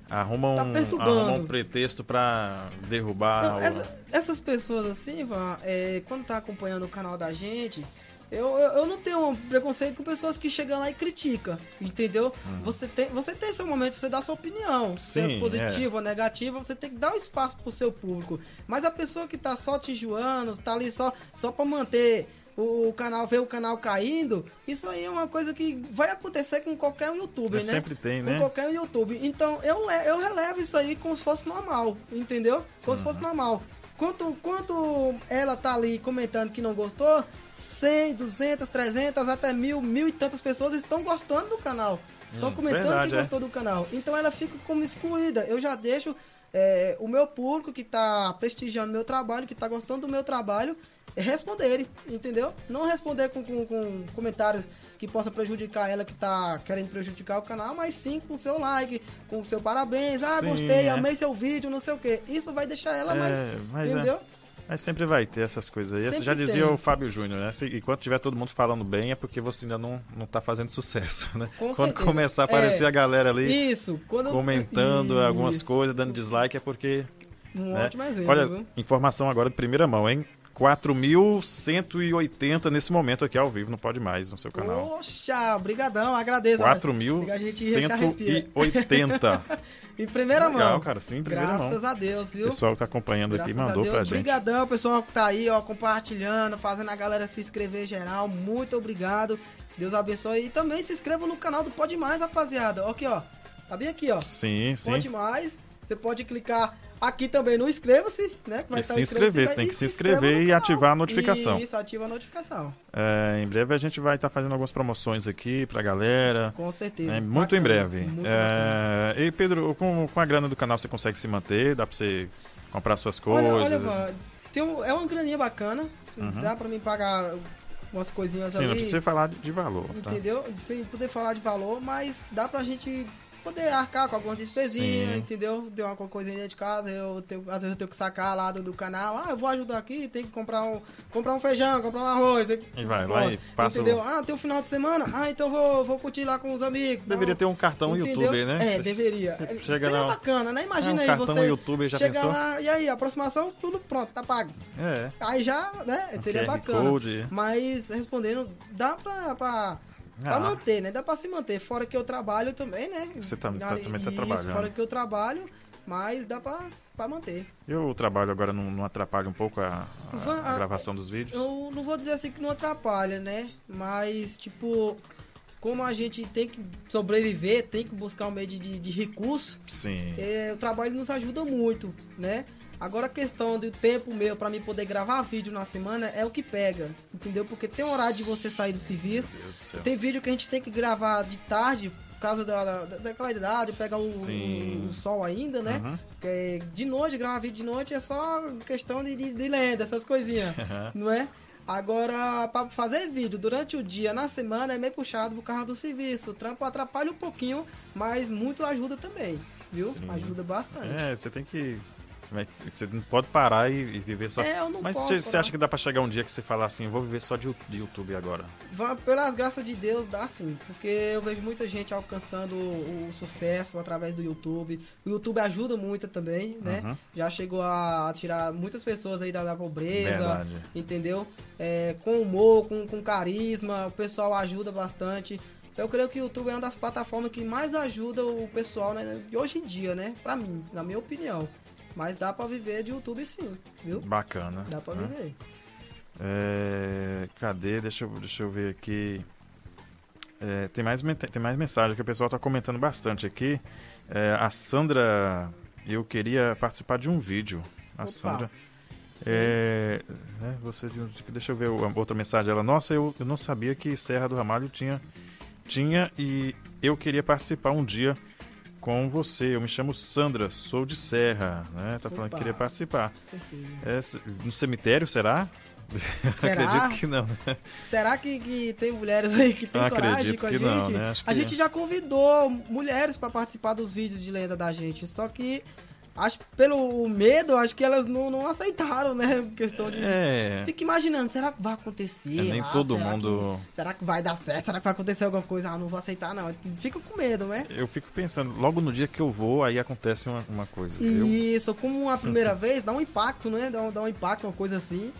arruma Tá um, arruma um pretexto pra derrubar. Não, o- essa- essas pessoas assim, Ivan, é, quando tá acompanhando o canal da gente, eu, eu, eu não tenho um preconceito com pessoas que chegam lá e criticam, entendeu? Você, tem, você tem seu momento, você dá sua opinião, se Uhum. Sim, é positiva ou negativa, você tem que dar o espaço pro seu público. Mas a pessoa que tá só te enjoando, tá ali só, só pra manter o canal, ver o canal caindo, isso aí é uma coisa que vai acontecer com qualquer youtuber, É, né? sempre tem, com né? qualquer YouTube. Então eu, eu relevo isso aí como se fosse normal, entendeu? Como se fosse Uhum. normal. Quanto, quanto ela tá ali comentando que não gostou, 100, 200, 300, até mil, mil e tantas pessoas estão gostando do canal. Estão Hum, comentando verdade, que é. gostou do canal. Então ela fica como excluída. Eu já deixo é, o meu público que tá prestigiando meu trabalho, que tá gostando do meu trabalho, responderem, entendeu? Não responder com, com, com comentários que possa prejudicar ela que tá querendo prejudicar o canal, mas sim com o seu like, com o seu parabéns, ah, Sim, gostei, é. amei seu vídeo, não sei o que. Isso vai deixar ela É, mais, mas é. entendeu? Mas sempre vai ter essas coisas aí. Sempre já dizia tem. o Fábio Júnior, né? Se, enquanto tiver todo mundo falando bem, é porque você ainda não, não tá fazendo sucesso, né? Com Quando certeza. começar a aparecer É. a galera ali Isso, quando comentando Isso. algumas coisas, dando dislike, é porque. Um né? ótimo exemplo, Olha, viu? informação agora de primeira mão, hein? 4.180 nesse momento aqui ao vivo, não pode mais no seu canal. Poxa, brigadão, agradeço. olha. A gente se arrepia. 4.180. Em primeira Legal, mão. cara, sim, em primeira Graças mão. a Deus, O viu? pessoal que tá acompanhando aqui Graças mandou a Deus. pra gente. Obrigadão, pessoal que tá aí, ó, compartilhando, fazendo a galera se inscrever geral. Muito obrigado. Deus abençoe. E também se inscrevam no canal do Pode Mais, rapaziada. Aqui, ó. Tá bem aqui, ó. Sim, sim. Pode Mais. Você pode clicar aqui também no inscreva-se, né? vai E estar se o inscreva-se inscrever, tem e que se inscrever e ativar a notificação. Isso, ativa a notificação. É, em breve a gente vai estar fazendo algumas promoções aqui pra galera. Com certeza. É, muito em Bacana, breve. Muito. É, e Pedro, com, com a grana do canal você consegue se manter? Dá pra você comprar suas Olha, coisas? olha, Van, tem um- é uma graninha bacana. Uhum. Dá pra mim pagar umas coisinhas Sim, ali. não precisa falar de, valor. Tá? Entendeu? Sem poder falar de valor, mas dá pra gente poder arcar com algumas despesinhas, Sim. entendeu? Deu uma coisinha dentro de casa, eu tenho, às vezes eu tenho que sacar lá do, do canal, ah, eu vou ajudar aqui, tem que comprar um, comprar um feijão, comprar um arroz. Que, E vai lá e passa o- Entendeu? Ah, tem um final de semana, ah, então vou, vou curtir lá com os amigos. Deveria ter um cartão Entendeu? YouTube, né? É, Você- deveria. você É, chega Seria lá, bacana, né? Imagina É, um aí cartão você YouTube, já chegar pensou? lá, e aí, aproximação, tudo pronto, tá pago. É. Aí já, né, seria QR bacana. Code. Mas respondendo, dá pra, pra, pra Ah. manter, né? Dá pra se manter. Fora que eu trabalho também, né? Você tá- tá- também tá isso, trabalhando. Fora que eu trabalho, mas dá pra, pra manter. Eu trabalho agora, não, não atrapalha um pouco a, a- a gravação dos vídeos? Eu não vou dizer assim que não atrapalha, né? Mas, tipo, como a gente tem que sobreviver, tem que buscar um meio de, de, de recurso, Sim. é, o trabalho nos ajuda muito, né? Agora a questão do tempo meu pra mim poder gravar vídeo na semana é o que pega, entendeu? Porque tem um horário de você sair do serviço, do tem vídeo que a gente tem que gravar de tarde por causa da, da, da claridade, pegar o, o- o sol ainda, né? Uhum. Porque de noite, gravar vídeo de noite é só questão de, de, de lenda, essas coisinhas, não é? Agora, pra fazer vídeo durante o dia, na semana, é meio puxado por causa do serviço. O trampo atrapalha um pouquinho, mas muito ajuda também, viu? Sim. Ajuda bastante. É, você tem que. Como é que- Você não pode parar e, e viver só. É, eu não Mas posso você, parar. acha que dá pra chegar um dia que você falar assim, vou viver só de, de YouTube agora? Pelas graças de Deus, dá sim. Porque eu vejo muita gente alcançando o, o sucesso através do YouTube. O YouTube ajuda muito também, né? Uhum. Já chegou a tirar muitas pessoas aí da, da pobreza, Verdade. entendeu? É, com humor, com, com carisma, o pessoal ajuda bastante. Eu creio que o YouTube é uma das plataformas que mais ajuda o pessoal né, de hoje em dia, né? Pra mim, na minha opinião. Mas dá pra viver de YouTube sim, viu? Bacana. Dá pra né? viver. É, cadê? Deixa eu, deixa eu ver aqui. É, tem, mais, tem mais mensagem que o pessoal está comentando bastante aqui. É, a Sandra, eu queria participar de um vídeo. A Opa. Sandra. É, né, você, deixa eu ver outra mensagem. Ela, nossa, eu, eu não sabia que Serra do Ramalho tinha, tinha e eu queria participar um dia com você. Eu me chamo Sandra, sou de Serra, né? Tá falando que Opa. queria participar. É, no cemitério, será? Será? Acredito que não. né? Será que, que tem mulheres aí que tem coragem com a que gente? não, né? A gente já convidou mulheres pra participar dos vídeos de lenda da gente, só que acho pelo medo, acho que elas não, não aceitaram, né? Questão de É. Fica imaginando, será que vai acontecer? É, nem lá? todo Será mundo- que- será que vai dar certo? Será que vai acontecer alguma coisa? Ah, não vou aceitar, não. Fica com medo, né? Eu fico pensando, logo no dia que eu vou, aí acontece uma, uma coisa. Isso, como a primeira vez, dá um impacto, né? Dá um, dá um impacto, uma coisa assim.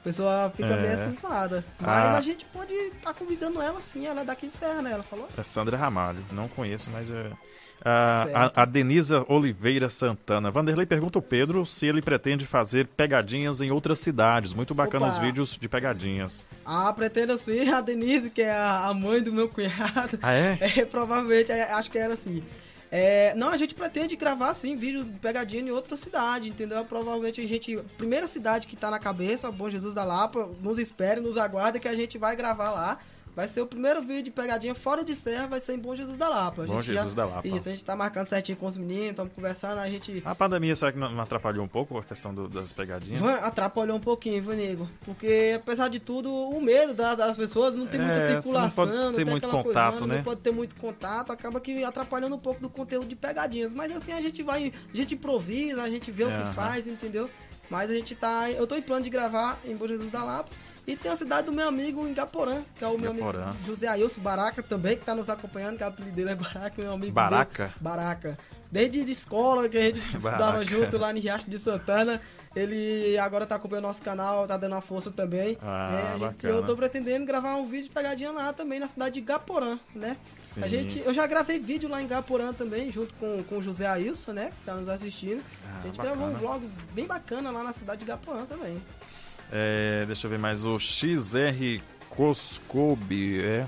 A pessoa fica É. meio cismada. Mas Ah. a gente pode estar convidando ela sim, ela é daqui de Serra, né? Ela falou. É Sandra Ramalho, não conheço, mas é. A, a, a Denisa Oliveira Santana. Vanderlei pergunta ao Pedro se ele pretende fazer pegadinhas em outras cidades. Muito bacana Opa. os vídeos de pegadinhas. Ah, pretendo sim, a Denise, que é a a mãe do meu cunhado. Ah, é? É, provavelmente, é, acho que era assim. É, não, a gente pretende gravar sim vídeo de pegadinha em outra cidade, entendeu? Provavelmente a gente. Primeira cidade que tá na cabeça, Bom Jesus da Lapa, nos espere, nos aguarda que a gente vai gravar lá. Vai ser o primeiro vídeo de pegadinha fora de serra, vai ser em Bom Jesus da Lapa. Bom Jesus da Lapa. Isso, a gente tá marcando certinho com os meninos, estamos conversando, a gente. A pandemia, será que não não atrapalhou um pouco a questão do- das pegadinhas? Atrapalhou um pouquinho, viu, nego? Porque, apesar de tudo, o medo da- das pessoas não tem muita É, não circulação, não, ter tem muito aquela contato, coisona, né? Não pode ter muito contato, acaba que atrapalhando um pouco do conteúdo de pegadinhas. Mas assim, a gente vai, a gente improvisa, a gente vê o Aham. que faz, entendeu? Mas a gente tá. Eu tô em plano de gravar em Bom Jesus da Lapa. E tem a cidade do meu amigo em Gaporã, que é o meu Gaporã. amigo José Ailson Baraca também, que tá nos acompanhando, que é o apelido dele é Baraca, meu amigo. Baraca? dele. Baraca. Desde de escola, que a gente estudava Baraca. junto lá em Riacho de Santana. Ele agora tá acompanhando nosso canal, tá dando uma força também. Ah, né? A gente- eu tô pretendendo gravar um vídeo de pegadinha lá também, na cidade de Gaporã, né? Sim. A gente, eu já gravei vídeo lá em Gaporã também, junto com, com o José Ailson, né? Que tá nos assistindo. Ah, a gente bacana. gravou um vlog bem bacana lá na cidade de Gaporã também. É, deixa eu ver mais o XR Coscobi. É,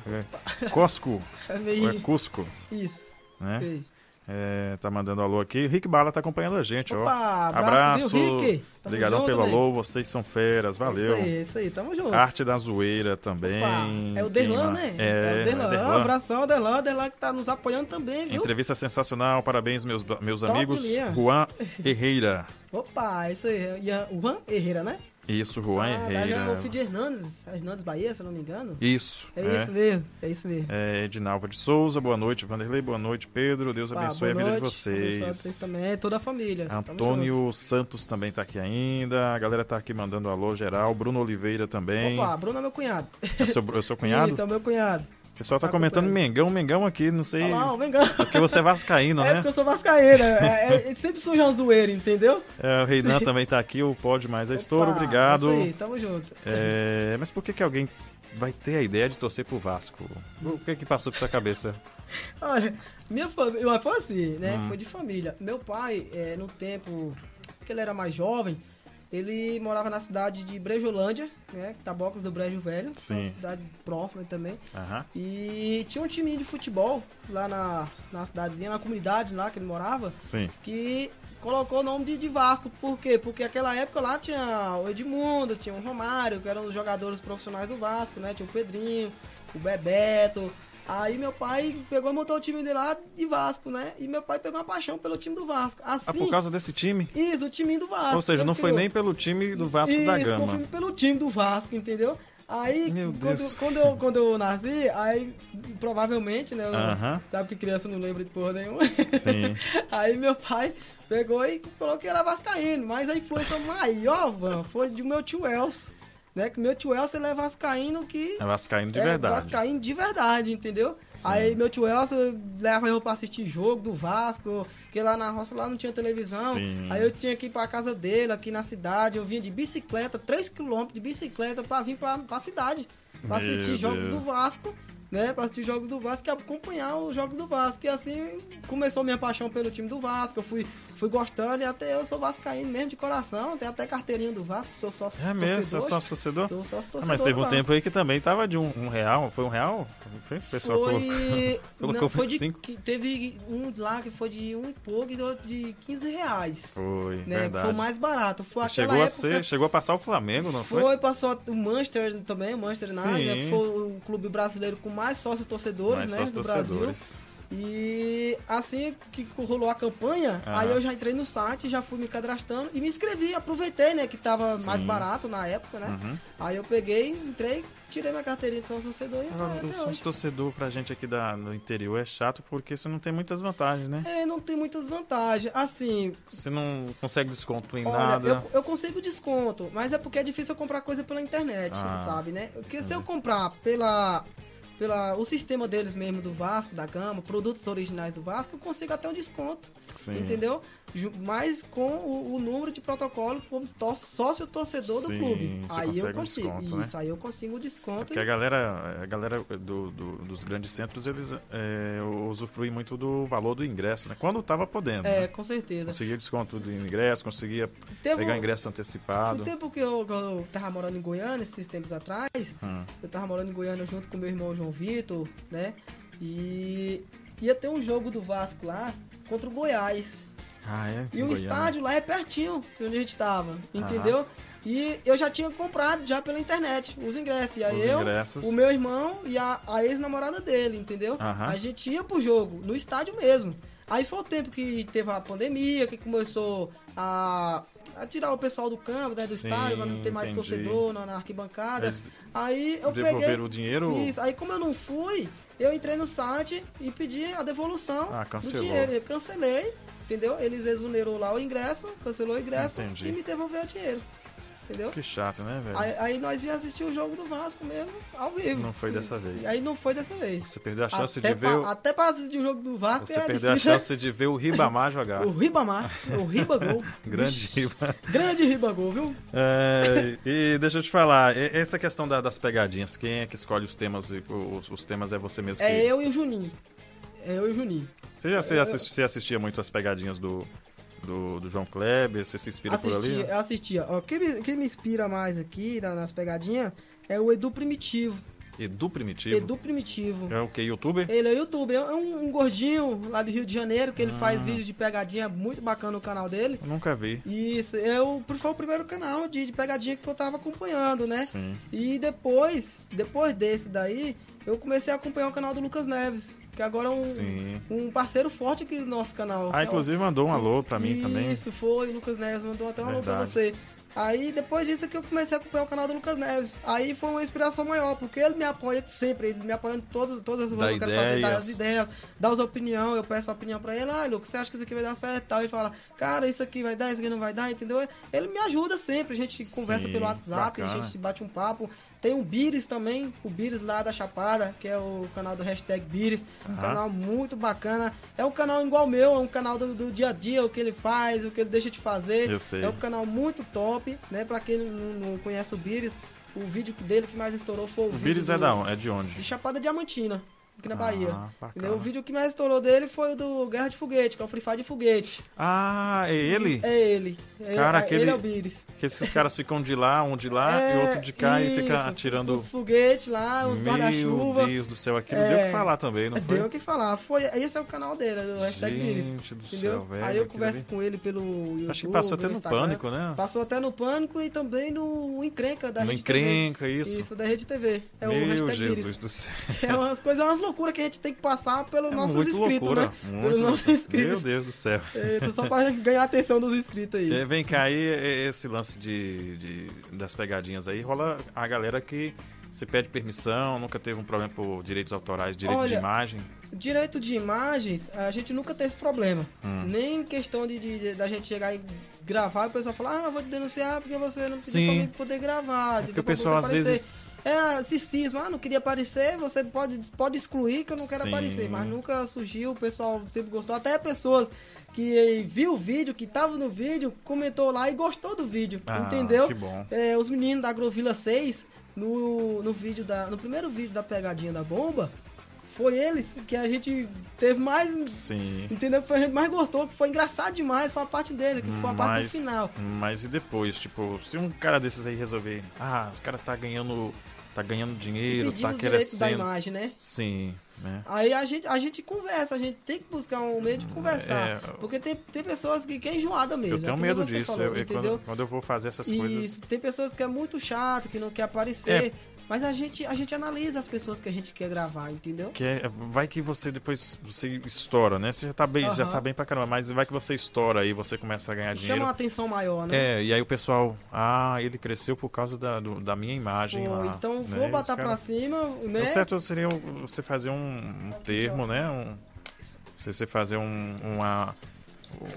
é. Cosco. É é. Cusco, Isso. né? É, tá mandando alô aqui. Rick Bala tá acompanhando a gente, ó. Opa, abraço, viu, Obrigadão junto, pelo nego. alô, vocês são feras, valeu. Isso aí, isso aí, tamo junto. Arte da Zoeira também. Opa, é o Derlan, né? É, o Derlan. é Derlan. Abração, Derlan. Derlan que tá nos apoiando também, viu? Entrevista sensacional, parabéns meus, meus Top amigos. linha. Juan Herreira. Opa, isso aí. Juan Herrera, né? Isso, Juan Ah. Jean- o filho de Hernandes, Hernandes Bahia, se não me engano. Isso. É, isso mesmo, é isso mesmo. É, Edinalva de Souza, boa noite. Vanderlei, boa noite. Pedro, Deus abençoe a vida noite, de vocês. abençoe vocês também, toda a família. Antônio Santos também tá aqui ainda. A galera tá aqui mandando alô geral. Bruno Oliveira também. Opa, Bruno é meu cunhado. Eu sou, eu sou cunhado. Isso, é o meu cunhado. O pessoal tá tá comentando. Mengão, Mengão aqui, não sei. Ó, vem cá. Porque você é vascaíno, É né? porque eu sou vascaína. É, é, sempre surge uma zoeira, entendeu? É, o Reinan também tá aqui, o Pode Mais a Estouro, Opa, obrigado. Isso aí, tamo junto. É, mas por que, que alguém vai ter a ideia de torcer pro Vasco? O que que passou por sua cabeça? Olha, minha família, foi assim, né? Hum. Foi de família. Meu pai, é, no tempo que ele era mais jovem, ele morava na cidade de Brejolândia, né? Tabocas do Brejo Velho. Sim. Uma cidade próxima também. Aham. E tinha um time de futebol lá na, na cidadezinha, na comunidade lá que ele morava, Sim. que colocou o nome de, de Vasco. Por quê? Porque aquela época lá tinha o Edmundo, tinha o Romário, que eram os jogadores profissionais do Vasco, né? Tinha o Pedrinho, o Bebeto. Aí meu pai pegou e montou o time dele lá de Vasco, né? E meu pai pegou uma paixão pelo time do Vasco. Ah, Assim, por causa desse time? isso, o time do Vasco. Ou seja, não foi nem pelo time do Vasco da Isso, Gama. confirmo pelo time do Vasco, entendeu? Aí, Meu quando, Deus. quando, eu, quando eu nasci, aí provavelmente, né? eu- Aham. Sabe que criança não lembra de porra nenhuma. Sim. aí meu pai pegou e falou que era vascaíno, mas a influência maior, mano, foi do meu tio Elcio. Né? Que meu tio Elcio ele é vascaíno que... É Vascaíno de é verdade. vascaíno de verdade, entendeu? Sim. Aí meu tio Elcio leva eu pra assistir jogo do Vasco, porque lá na roça lá não tinha televisão. Sim. Aí eu tinha que ir pra casa dele, aqui na cidade. Eu vinha de bicicleta, 3km de bicicleta pra vir pra, pra cidade. Pra Meu assistir jogos Deus. do Vasco, né? Pra assistir jogos do Vasco e acompanhar os jogos do Vasco. E assim começou minha paixão pelo time do Vasco. Eu fui, fui gostando e até eu sou vascaíno mesmo de coração. Tenho até carteirinha do Vasco, sou sócio É mesmo? Você é torcedor. sócio torcedor? Sou sócio Ah, torcedor mas teve do um tempo aí que também tava de um, um real. Foi um real? Foi? O pessoal colocou- Foi. colocou não, foi de, 25? que teve um lá que foi de um e pouco e do outro de 15 reais. Foi, né? verdade. Foi o mais barato. Foi chegou a época. ser, chegou a passar o Flamengo, não foi? Foi, passou o Manchester também, o Manchester. United, foi o clube brasileiro com mais sócios torcedores, Mais né, sócios do torcedores. Brasil. E assim que rolou a campanha, Aham. aí eu já entrei no site, já fui me cadastrando e me inscrevi, aproveitei, né, que tava Sim. mais barato na época, né? Uhum. Aí eu peguei, entrei, tirei minha carteirinha de sócio torcedor e entrei o sócio torcedor pra gente aqui da, no interior é chato porque você não tem muitas vantagens, né? É, não tem muitas vantagens. Assim, Você não consegue desconto em Olha, nada. eu, eu consigo desconto, mas é porque é difícil eu comprar coisa pela internet, Ah. sabe, né? Porque se eu comprar pela, pela o sistema deles mesmo do Vasco, da Gama, produtos originais do Vasco, eu consigo até um desconto, Sim. entendeu? Mas com o, o número de protocolo como sócio torcedor do clube. você Aí eu um consigo. desconto, né? Isso, aí eu consigo o É desconto. porque a galera, a galera do, do- dos grandes centros, eles é, usufruem muito do valor do ingresso, né? Quando tava podendo. É, né? com certeza. Conseguia desconto de ingresso, conseguia Teve pegar um- ingresso antecipado. No tempo que eu, eu tava morando em Goiânia, esses tempos atrás, Hum. eu tava morando em Goiânia junto com meu irmão João Vitor, né? E ia ter um jogo do Vasco lá contra o Goiás. Ah, é? E o Goiânia. estádio lá é pertinho de onde a gente tava, entendeu? E eu já tinha comprado já pela internet os ingressos. E aí Os eu, ingressos. o meu irmão e a, a ex-namorada dele, entendeu? Aham. A gente ia pro jogo, no estádio mesmo. Aí foi o tempo que teve a pandemia, que começou a, a tirar o pessoal do campo, né, do Sim, estádio, pra não ter mais entendi. torcedor na, na arquibancada. Eles Aí eu peguei. o dinheiro? Isso, aí como eu não fui, eu entrei no site e pedi a devolução Ah, do dinheiro. Eu cancelei, entendeu? Eles exonerou lá o ingresso, cancelou o ingresso Entendi. e me devolveu o dinheiro. Entendeu? Que chato, né, velho? Aí, aí nós ia assistir o jogo do Vasco mesmo, ao vivo. Não foi dessa vez. E aí não foi dessa vez. Você perdeu a chance até de ver. o- pra, Até pra assistir o jogo do Vasco Você é perdeu a difícil. chance de ver o Ribamar jogar. O Ribamar, o Ribagol. Grande Riba. Grande Ribagol, viu? É, e deixa eu te falar, essa questão da- das pegadinhas, quem é que escolhe os temas? Os, os temas é você mesmo que. É eu e o Juninho. É eu e o Juninho. Você já você assisti- você assistia muito as pegadinhas do, do, do João Kleber? Você se inspira por ali? eu assistia. Ó, quem, me, quem me inspira mais aqui na- nas pegadinhas é o Edu Primitivo. Edu Primitivo? Edu Primitivo. É o que? Youtuber? Ele é youtuber, é um, um gordinho lá do Rio de Janeiro, que ele Ah. faz vídeo de pegadinha muito bacana no canal dele. Eu nunca vi. Isso, é o, foi o primeiro canal de, de pegadinha que eu tava acompanhando, né? Sim. E depois, depois desse daí, eu comecei a acompanhar o canal do Lucas Neves, que agora é um, Sim. um parceiro forte aqui do nosso canal. Ah, inclusive mandou um alô pra mim Isso, também. Isso, foi, o Lucas Neves mandou até um alô pra Verdade. você. Aí depois disso que eu comecei a acompanhar o canal do Lucas Neves. Aí foi uma inspiração maior, porque ele me apoia sempre, ele me apoia em todas, todas as coisas que eu quero fazer, dá as ideias, dá as opiniões, eu peço a opinião pra ele, ah, Lucas, você acha que isso aqui vai dar certo? Tal, ele fala, cara, isso aqui vai dar, isso aqui não vai dar, entendeu? Ele me ajuda sempre, a gente conversa Sim, pelo WhatsApp, bacana. a gente bate um papo. Tem o Bires também, o Bires lá da Chapada, que é o canal do hashtag Bires. Um canal muito bacana. É um canal igual meu, é um canal do, do, dia a dia, o que ele faz, o que ele deixa de fazer. Eu sei. É um canal muito top, né? Pra quem não, não conhece o Bires, o vídeo dele que mais estourou foi o, o Bires é, da, é de onde? De Chapada Diamantina aqui na Bahia. Ah, o vídeo que mais estourou dele foi o do Guerra de Foguete, que é o Free Fire de foguete. Ah, é ele? É ele. É, Cara, é, aquele, ele é o. Que esses caras ficam de lá, um de lá é, e outro de cá isso, e fica atirando... Os foguetes lá, os guarda-chuva. Meu Deus do céu, aquilo é, deu o que falar também, não foi? Deu o que falar. Foi, esse é o canal dele, do hashtag. Gente do entendeu? céu, velho. Aí eu converso ali. com ele pelo YouTube, Acho que passou até no Pânico, né? Passou até no Pânico e também no Encrenca da no Rede Encrenca, TV. isso. Isso, da Rede TV. É Meu o hashtag Jesus do céu. É umas coisas, umas loucuras que a gente tem que passar pelos é nossos inscritos, loucura, né? Muito pelos nossos inscritos. Meu Deus do céu. É, só pra ganhar a atenção dos inscritos aí. É, vem cá, aí esse lance de, de, das pegadinhas aí, rola a galera que você pede permissão, nunca teve um problema por direitos autorais, direito Olha, de imagem? Direito de imagens, a gente nunca teve problema. Hum. Nem questão de, de, da gente chegar e gravar e o pessoal falar, ah, vou te denunciar porque você não pediu Sim. pra mim poder gravar. É porque o pessoal às vezes é, se cisma, ah, não queria aparecer, você pode, pode excluir que eu não quero Sim. aparecer. Mas nunca surgiu, o pessoal sempre gostou. Até pessoas que viu o vídeo, que tava no vídeo, comentou lá e gostou do vídeo, Ah, entendeu? que bom. É, os meninos da Agrovila 6, no, no vídeo da. No primeiro vídeo da pegadinha da bomba, foi eles que a gente teve mais. Sim. Entendeu? Que foi a gente mais gostou, que foi engraçado demais, foi a parte dele, que foi a parte do Mas, final. mas e depois, tipo, se um cara desses aí resolver, ah, os caras tá ganhando, tá ganhando dinheiro, tá direitos da imagem, né? Sim, né? Aí a gente, a gente conversa, a gente tem que buscar um meio de conversar. É, porque tem, tem pessoas que, que é enjoada mesmo. Eu tenho é nem medo disso, falou, eu- eu- entendeu? quando, quando eu vou fazer essas Isso, coisas. tem pessoas que é muito chato, que não quer aparecer. Mas a gente, a gente analisa as pessoas que a gente quer gravar, entendeu? Que é- vai que você depois você estoura, né? Você já tá bem, já Aham. tá bem pra caramba, mas vai que você estoura aí, você começa a ganhar Chama dinheiro. uma atenção maior, né? É, e aí o pessoal, ah, ele cresceu por causa da, do- da minha imagem Pô, lá. então né? vou botar os pra cima, né? O certo seria você fazer um, um termo, né? Um, você fazer um, uma,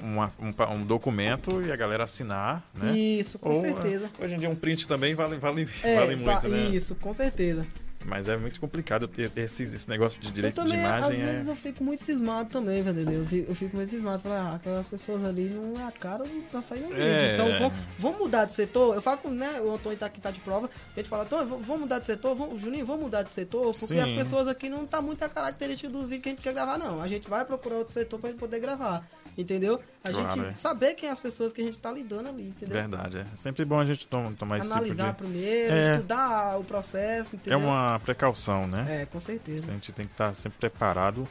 uma- um, um documento e a galera assinar, né? Isso, com Ou, certeza. Hoje em dia um print também vale, vale, É, vale va- muito, né? Isso, com certeza. Mas é muito complicado ter, ter esse, esse negócio de direito também, de às imagem. é- vezes, eu fico muito cismado também, entendeu? Eu fico, eu fico muito cismado. Ah, aquelas pessoas ali não é a cara da sair no vídeo. É. Então, vamos, vamos mudar de setor. Eu falo com né, o Antônio tá aqui, tá de prova. A gente fala, v- vamos mudar de setor? Vamos, Juninho, vamos mudar de setor? Porque Sim. as pessoas aqui não tá muito a característica dos vídeos que a gente quer gravar, não. A gente vai procurar outro setor pra gente poder gravar. Entendeu? A Claro, gente é. saber quem é as pessoas que a gente tá lidando ali, entendeu? Verdade, é sempre bom a gente tom- tomar esse Analisar tipo de... primeiro, É. estudar o processo, É entendeu? uma precaução, né? É, com certeza. A gente tem que estar sempre preparado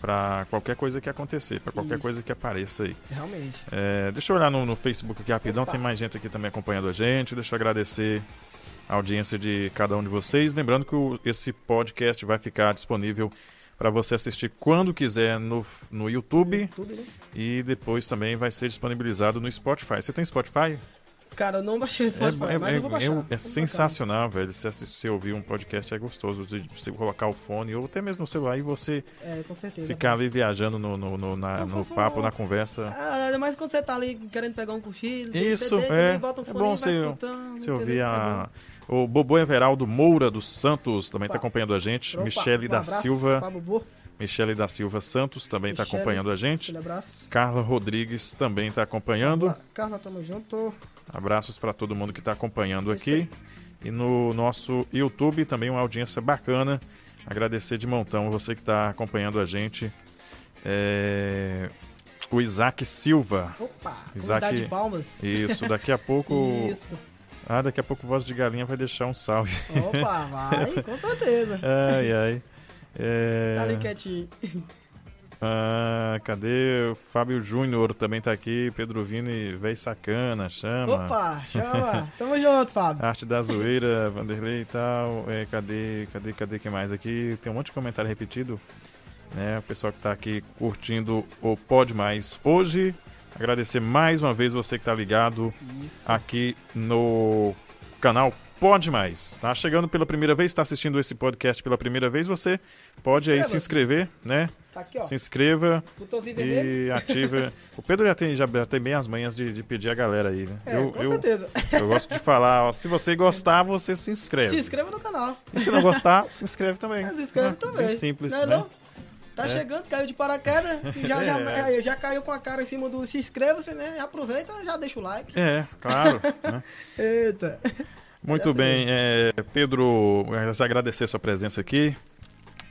para qualquer coisa que acontecer, para qualquer Isso. coisa que apareça aí. Realmente. É, deixa eu olhar no, no Facebook aqui rapidão, Opa. tem mais gente aqui também acompanhando a gente. Deixa eu agradecer a audiência de cada um de vocês. Lembrando que o- esse podcast vai ficar disponível para você assistir quando quiser no, no YouTube Tudo, né? e depois também vai ser disponibilizado no Spotify. Você tem Spotify? Cara, eu não baixei o Spotify, é, mas é- eu vou baixar. é- é sensacional, velho. Se se ouvir um podcast é gostoso. De você colocar o fone ou até mesmo no celular e você. É, ficar ali viajando no, no, no- na- Não no papo, na conversa. Ah, ainda mais quando você tá ali querendo pegar um cochilo. Isso, CD, é. bota um É fone bom e vai você- Você ouvir É a. O Bobo Everaldo Moura dos Santos também está acompanhando a gente. Opa, Michele um da Silva. Bubu. Michele da Silva Santos também está acompanhando a gente. Aquele abraço. Carla Rodrigues também está acompanhando. Carla, Carla, tamo junto. Abraços para todo mundo que está acompanhando Isso aqui. E no nosso YouTube também uma audiência bacana. Agradecer de montão você que está acompanhando a gente. É, O Isaac Silva. Opa, Isaac- de Palmas. Isso, daqui a pouco. Isso. Ah, daqui a pouco Voz de Galinha vai deixar um salve. Opa, vai, com certeza. Ai, ai. É... Tá ali quietinho. Ah, cadê? O Fábio Júnior também tá aqui. Pedro Vini, véi sacana, chama. Opa, chama. Tamo junto, Fábio. Arte da zoeira, Vanderlei e tal. É, cadê, cadê, cadê que mais aqui? Tem um monte de comentário repetido. Né? O pessoal que tá aqui curtindo o Pode Mais. Hoje Agradecer mais uma vez você que está ligado Isso. aqui no canal Pode Mais. Tá chegando pela primeira vez, está assistindo esse podcast pela primeira vez, você pode aí se inscrever, né? Tá aqui, ó. Se inscreva Botãozinho e ativa. o Pedro já tem, já tem bem as manhas de, de pedir a galera aí, né? É, eu, com eu, certeza. eu gosto de falar, ó, se você gostar, você se inscreve. Se inscreva no canal. E se não gostar, se inscreve também. Se inscreve Ah, também. Bem simples, não é né? não? Tá É. chegando, caiu de paraquedas, e já, já, É. já caiu com a cara em cima do se inscreva-se, né? Aproveita, já deixa o like. É, claro. né? Eita. Muito bem, é, Pedro, eu já agradecer a sua presença aqui,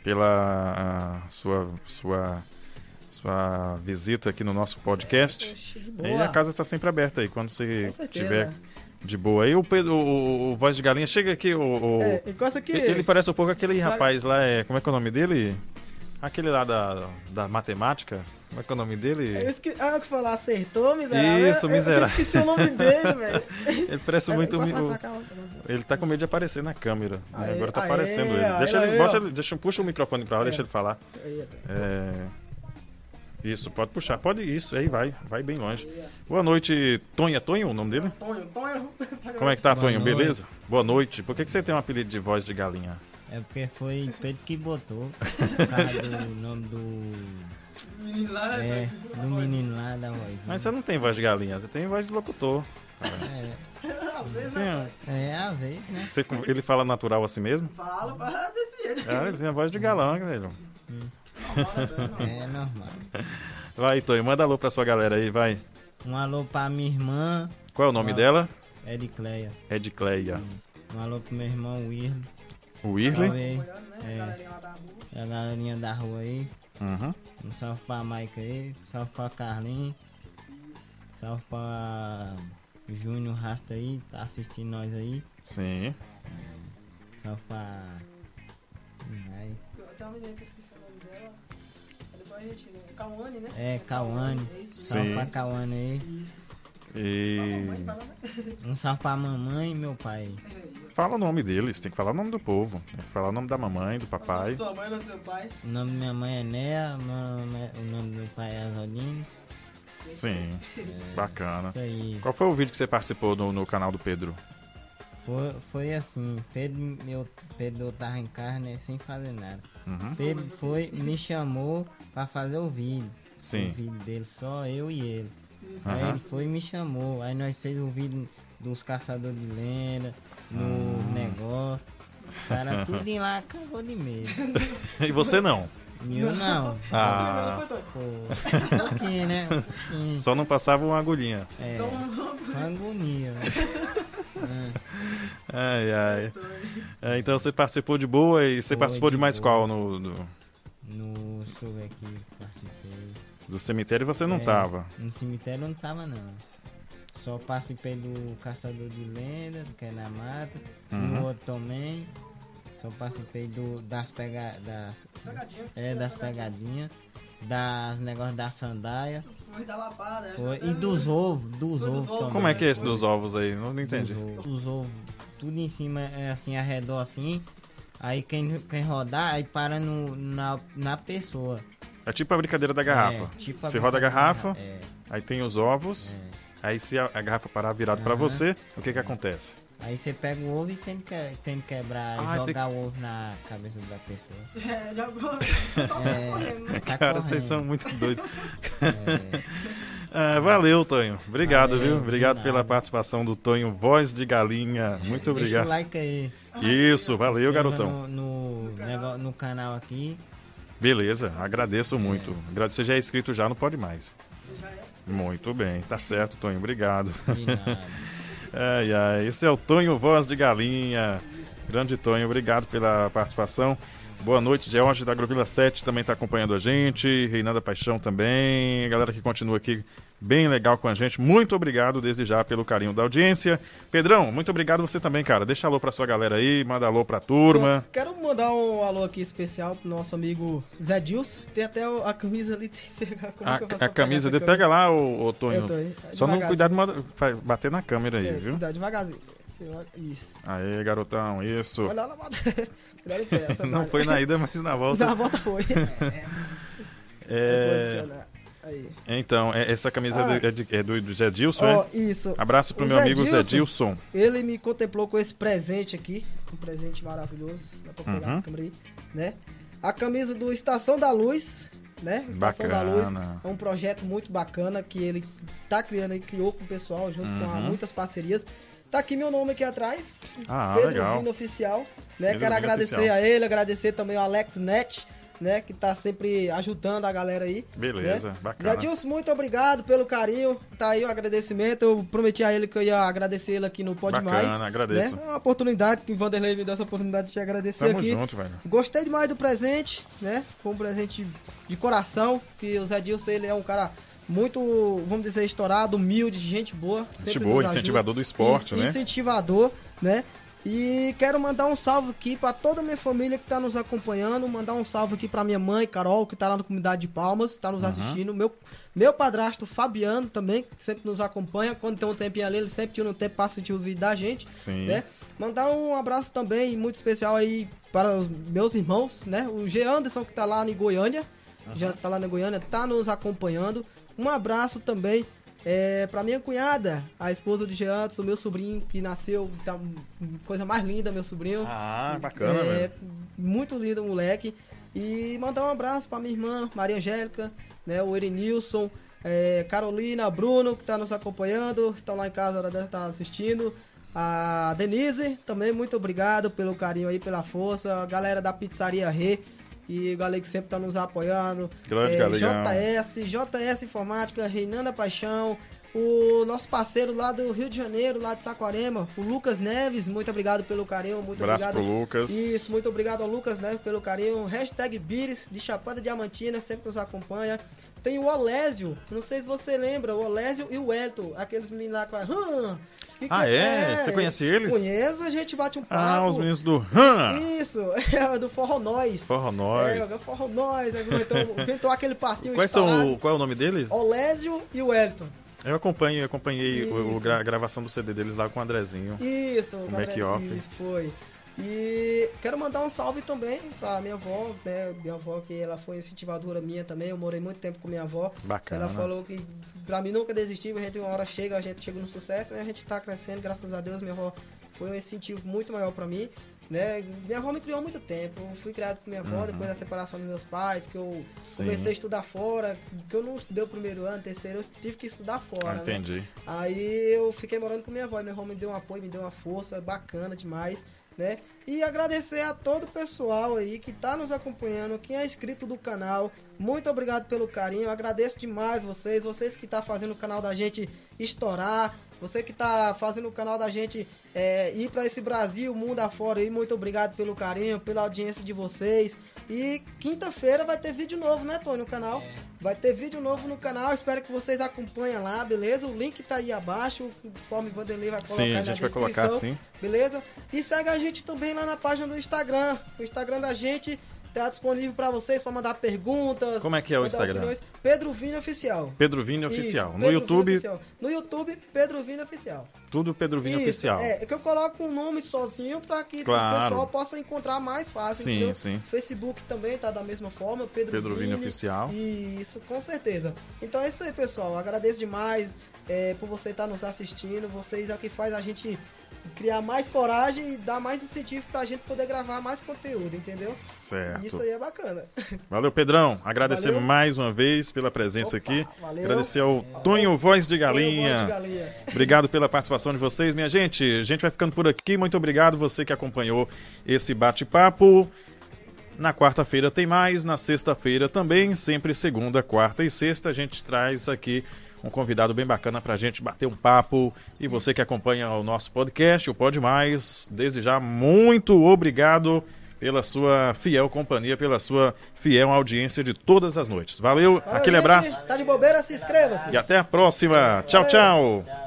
pela sua, sua, sua visita aqui no nosso podcast. E a casa está sempre aberta aí, quando você estiver de boa. aí. o Pedro, o, o Voz de Galinha, chega aqui, o, o- É, aqui. ele parece um pouco aquele rapaz lá, é, como é que é o nome dele? Aquele lá da, da matemática, como é que é o nome dele? Eu esque... Ah, que falar, acertou, miserável. Isso, Eu- eu miserável. esqueci o nome dele, velho. Ele parece muito... o- cá. Ele tá com medo de aparecer na câmera. né? Aê, Agora tá aê, aparecendo ele. aê, Deixa ele, aê, bota deixa, puxa o microfone pra lá, deixa ele falar. É, Isso, pode puxar. Pode isso, aí vai. Vai bem longe. Boa noite, Tonho. É Tonho o nome dele? Tonho, Tonho. Como é que tá, Boa Tonho? noite. Beleza? Boa noite. Por que, que você tem um apelido de voz de galinha? É porque foi Pedro que botou. Por causa do nome do. Menino lá, né? É, do menino lá da voz. Mas você não tem voz de galinha, você tem voz de locutor. É, Às vezes, Tem- é a vez, né? você- ele fala natural assim mesmo? Fala, fala desse jeito. Ah, ele tem a voz de galã, velho. É normal. Vai, Tonho, manda alô pra sua galera aí, vai. Um alô pra minha irmã, Qual é o nome dela? Edicleia. Edcleia. Um alô pro meu irmão Wirley. O aí. É. É. Galerinha lá da rua. A galerinha da rua aí. Uhum. Um salve pra Maica aí. Salve pra Carlinhos. Salve pra Júnior Rasta aí, tá assistindo nós aí. Sim. Salve pra. Mas- Tem uma menina que eu esqueci o nome dela. Aí Depois a gente. né? Cauane, né? É, Cauane. É. Salve Sim. pra Cauane aí. Isso. E. Um salve pra mamãe e meu pai. Fala o nome deles, tem que falar o nome do povo. Tem que falar o nome da mamãe, do papai. Sua mãe, não seu pai. O nome da minha mãe é nome- o nome do meu pai é Azolino. Sim, bacana. Isso aí. Qual foi o vídeo que você participou no, no canal do Pedro? Foi, foi assim, Pedro, eu, Pedro tava em casa, né, sem fazer nada. Uhum. Pedro foi, me chamou pra fazer o vídeo. O Sim. vídeo dele, só eu e ele. Aí Aham. ele foi e me chamou. Aí nós fez o vídeo dos caçadores de lenda, no Hum. negócio. Os caras tudo em lá cagou de medo. E você não? Eu não. Ah, Pô, um pouquinho, né? Um pouquinho. só não passava uma agulhinha. É, só agonia. né? Ai, ai. É, então você participou de boa e você Foi participou de de mais boa. qual no, no- No ver aqui, participei. do cemitério você não É, tava. No cemitério eu não tava não. Só participei do Caçador de Lenda, que é na mata. Uhum. No outro também. Só participei do, das pega, da, Pegadinha. é, das pegadinhas. Das negócios da sandália. Foi da lapada. Foi, e dos ovos, dos Foi ovos também. Como é que é esse dos ovos aí? Não, não entendi. Dos ovos. Os ovos, tudo em cima, é assim, arredor assim. Aí quem, quem rodar, aí para no, na, na pessoa. É tipo a brincadeira da garrafa. É, tipo a você roda a garrafa, garrafa, aí tem os ovos, É, é. Aí se a, a garrafa parar virado pra Aham. você, o que que acontece? Aí você pega o ovo e tem que, tem que quebrar, Ah, tem jogar o ovo na cabeça da pessoa. É, já pessoal tá É. correndo, né? Tá Cara, correndo. vocês são muito doidos. É, Ah, valeu, Tonho. Obrigado, Valeu, viu? Obrigado pela participação do Tonho, voz de galinha. Muito Deixa o obrigado. like aí. Isso, valeu, Inscreva garotão. No, no, no canal aqui. Beleza, agradeço muito. Agradeço, você já é inscrito já, não pode mais. Já é. Muito bem, tá certo, Tonho, obrigado. Ai, ai, esse é o Tonho Voz de Galinha. Grande Tonho, obrigado pela participação. Boa noite, George da Agrovila 7 também está acompanhando a gente. Reinanda Paixão também. A galera que continua aqui bem legal com a gente. Muito obrigado desde já pelo carinho da audiência. Pedrão, muito obrigado você também, cara. Deixa alô pra sua galera aí, manda alô pra turma. Quero mandar um alô aqui especial pro nosso amigo Zé Dilson. Tem até a camisa ali, tem que pegar. Como A, que eu a camisa dele, pega lá, ô, ô Tonho. Eu. Só não cuidado de bater na câmera aí, É, viu? Cuidado devagarzinho. Olha- Isso. Aê, garotão, isso. Olha lá na volta. Não foi na ida, mas na volta. Na volta foi. É, Posicionar. Aí. Então, é- essa camisa Ah. é, de- é de- é do, do Zé Dilson, Ó, é? isso. Abraço pro O meu Zé amigo Zé Dilson. Dilson. Ele me contemplou com esse presente aqui. Um presente maravilhoso. Dá pra pegar Uhum. a câmera aí, né? A camisa do Estação da Luz, né? Estação da Luz Bacana. é um projeto muito bacana que ele tá criando e criou com o pessoal, junto com Uhum. muitas parcerias. Tá aqui meu nome aqui atrás. Ah, Pedro legal. Vino Oficial. Né? Pedro Quero Vino agradecer Oficial. a ele, agradecer também ao Alex Net, né? Que tá sempre ajudando a galera aí. Beleza, né? bacana. Zé Dilson, muito obrigado pelo carinho. Tá aí o agradecimento. Eu prometi a ele que eu ia agradecer ele aqui no Pode Bacana, Mais. agradeço. Né? É uma oportunidade que o Vanderlei me deu essa oportunidade de te agradecer Tamo aqui. junto, velho. Gostei demais do presente, né? Foi um presente de coração, que o Zé Dilson, ele é um cara muito, vamos dizer, estourado, humilde, gente boa. Gente boa, nos ajuda. incentivador do esporte, né? Incentivador, né? E quero mandar um salve aqui pra toda a minha família que tá nos acompanhando, mandar um salve aqui pra minha mãe, Carol, que tá lá na comunidade de Palmas, tá nos Uhum. assistindo, meu, meu padrasto Fabiano também, que sempre nos acompanha, quando tem um tempinho ali, ele sempre tira um tempo pra assistir os vídeos da gente Sim. né? Mandar um abraço também muito especial aí para os meus irmãos, né? O G. Anderson que tá lá em Goiânia, já está lá na Goiânia, tá nos acompanhando. Um abraço também é, para minha cunhada, a esposa de G. Anderson, meu sobrinho que nasceu, tá hum, coisa mais linda, meu sobrinho. Ah, bacana, É, muito lindo o moleque. E mandar um abraço pra minha irmã, Maria Angélica, né? O Erenilson, é, Carolina, Bruno, que tá nos acompanhando, estão lá em casa, ela deve estar assistindo. A Denise, também muito obrigado pelo carinho aí, pela força. A galera da Pizzaria Rê. E o que sempre tá nos apoiando. Grande É, galegão. JS, JS Informática, Reinanda Paixão. O nosso parceiro lá do Rio de Janeiro, lá de Saquarema, o Lucas Neves, muito obrigado pelo carinho, muito Abraço obrigado. pro Lucas. Isso, muito obrigado ao Lucas Neves pelo carinho. Hashtag Bires, de Chapada Diamantina, sempre nos acompanha. Tem o Olésio, não sei se você lembra, o Olésio e o Elton, aqueles meninos lá com a... Hum, que que Ah, é? Você conhece eles? Conheço, a gente bate um papo. Ah, os meninos do Han. Isso, é do Forró Nós. Forró É, Nós. o Forró Nós, né, inventou, inventou aquele passinho Quais são o, qual é o nome deles? Olésio e o Elton. Eu acompanho, eu acompanhei o, o gra- a gravação do CD deles lá com o Andrezinho. Isso, O galera, make-off. Isso, foi. E quero mandar um salve também pra minha avó, né? Minha avó que ela foi incentivadora minha também. Eu morei muito tempo com minha avó. Bacana. Ela falou que pra mim nunca desistiu, a gente uma hora chega, a gente chega no sucesso e a gente tá crescendo, graças a Deus. Minha avó foi um incentivo muito maior pra mim. Né? Minha avó me criou há muito tempo. Eu fui criado com minha avó depois da separação dos meus pais, que eu Uhum. Sim. comecei a estudar fora, que eu não estudei o primeiro ano, terceiro, eu tive que estudar fora. Né? entendi. Aí eu fiquei morando com minha avó, minha avó me deu um apoio, me deu uma força bacana demais, né? E agradecer a todo o pessoal aí que tá nos acompanhando, quem é inscrito do canal. Muito obrigado pelo carinho, agradeço demais vocês, vocês que tá fazendo o canal da gente estourar, você que tá fazendo o canal da gente é, ir para esse Brasil, mundo afora aí. Muito obrigado pelo carinho, pela audiência de vocês. E quinta-feira vai ter vídeo novo, né, Tony, no canal? Vai ter vídeo novo no canal, espero que vocês acompanhem lá, beleza? O link tá aí abaixo, conforme o Vanderlei vai colocar Sim, a gente vai colocar sim. Beleza? E segue a gente também lá na página do Instagram. O Instagram da gente tá disponível pra vocês, pra mandar perguntas. Como é que é o Instagram? opiniões. Pedro Vini Oficial. Pedro Vini Isso, Oficial. no Pedro YouTube, Oficial. No YouTube, Pedro Vini Oficial. tudo Pedro Vini Isso, Oficial. É, é que eu coloco um nome sozinho pra que Claro. o pessoal possa encontrar mais fácil. Sim, entendeu? sim. Facebook também tá da mesma forma, Pedro, Pedro Vini Vini Oficial. Isso, com certeza. Então é isso aí, pessoal. Agradeço demais é, por você estar nos assistindo. Vocês é o que faz a gente criar mais coragem e dar mais incentivo pra gente poder gravar mais conteúdo, entendeu? Certo. Isso aí é bacana. Valeu, Pedrão. Agradecer Valeu. mais uma vez pela presença Opa, aqui. valeu. Agradecer ao Tonho Voz de Voz de Galinha. galinha. Obrigado pela participação de vocês, minha gente. A gente vai ficando por aqui. Muito obrigado você que acompanhou esse bate-papo. Na quarta-feira tem mais, na sexta-feira também, sempre segunda, quarta e sexta a gente traz aqui um convidado bem bacana pra gente bater um papo. E você que acompanha o nosso podcast, o Pode Mais, desde já muito obrigado pela sua fiel companhia, pela sua fiel audiência de todas as noites. Valeu, Valeu, aquele gente. abraço Tá de bobeira? Se inscreva-se. e até a próxima. Tchau, tchau. Tchau.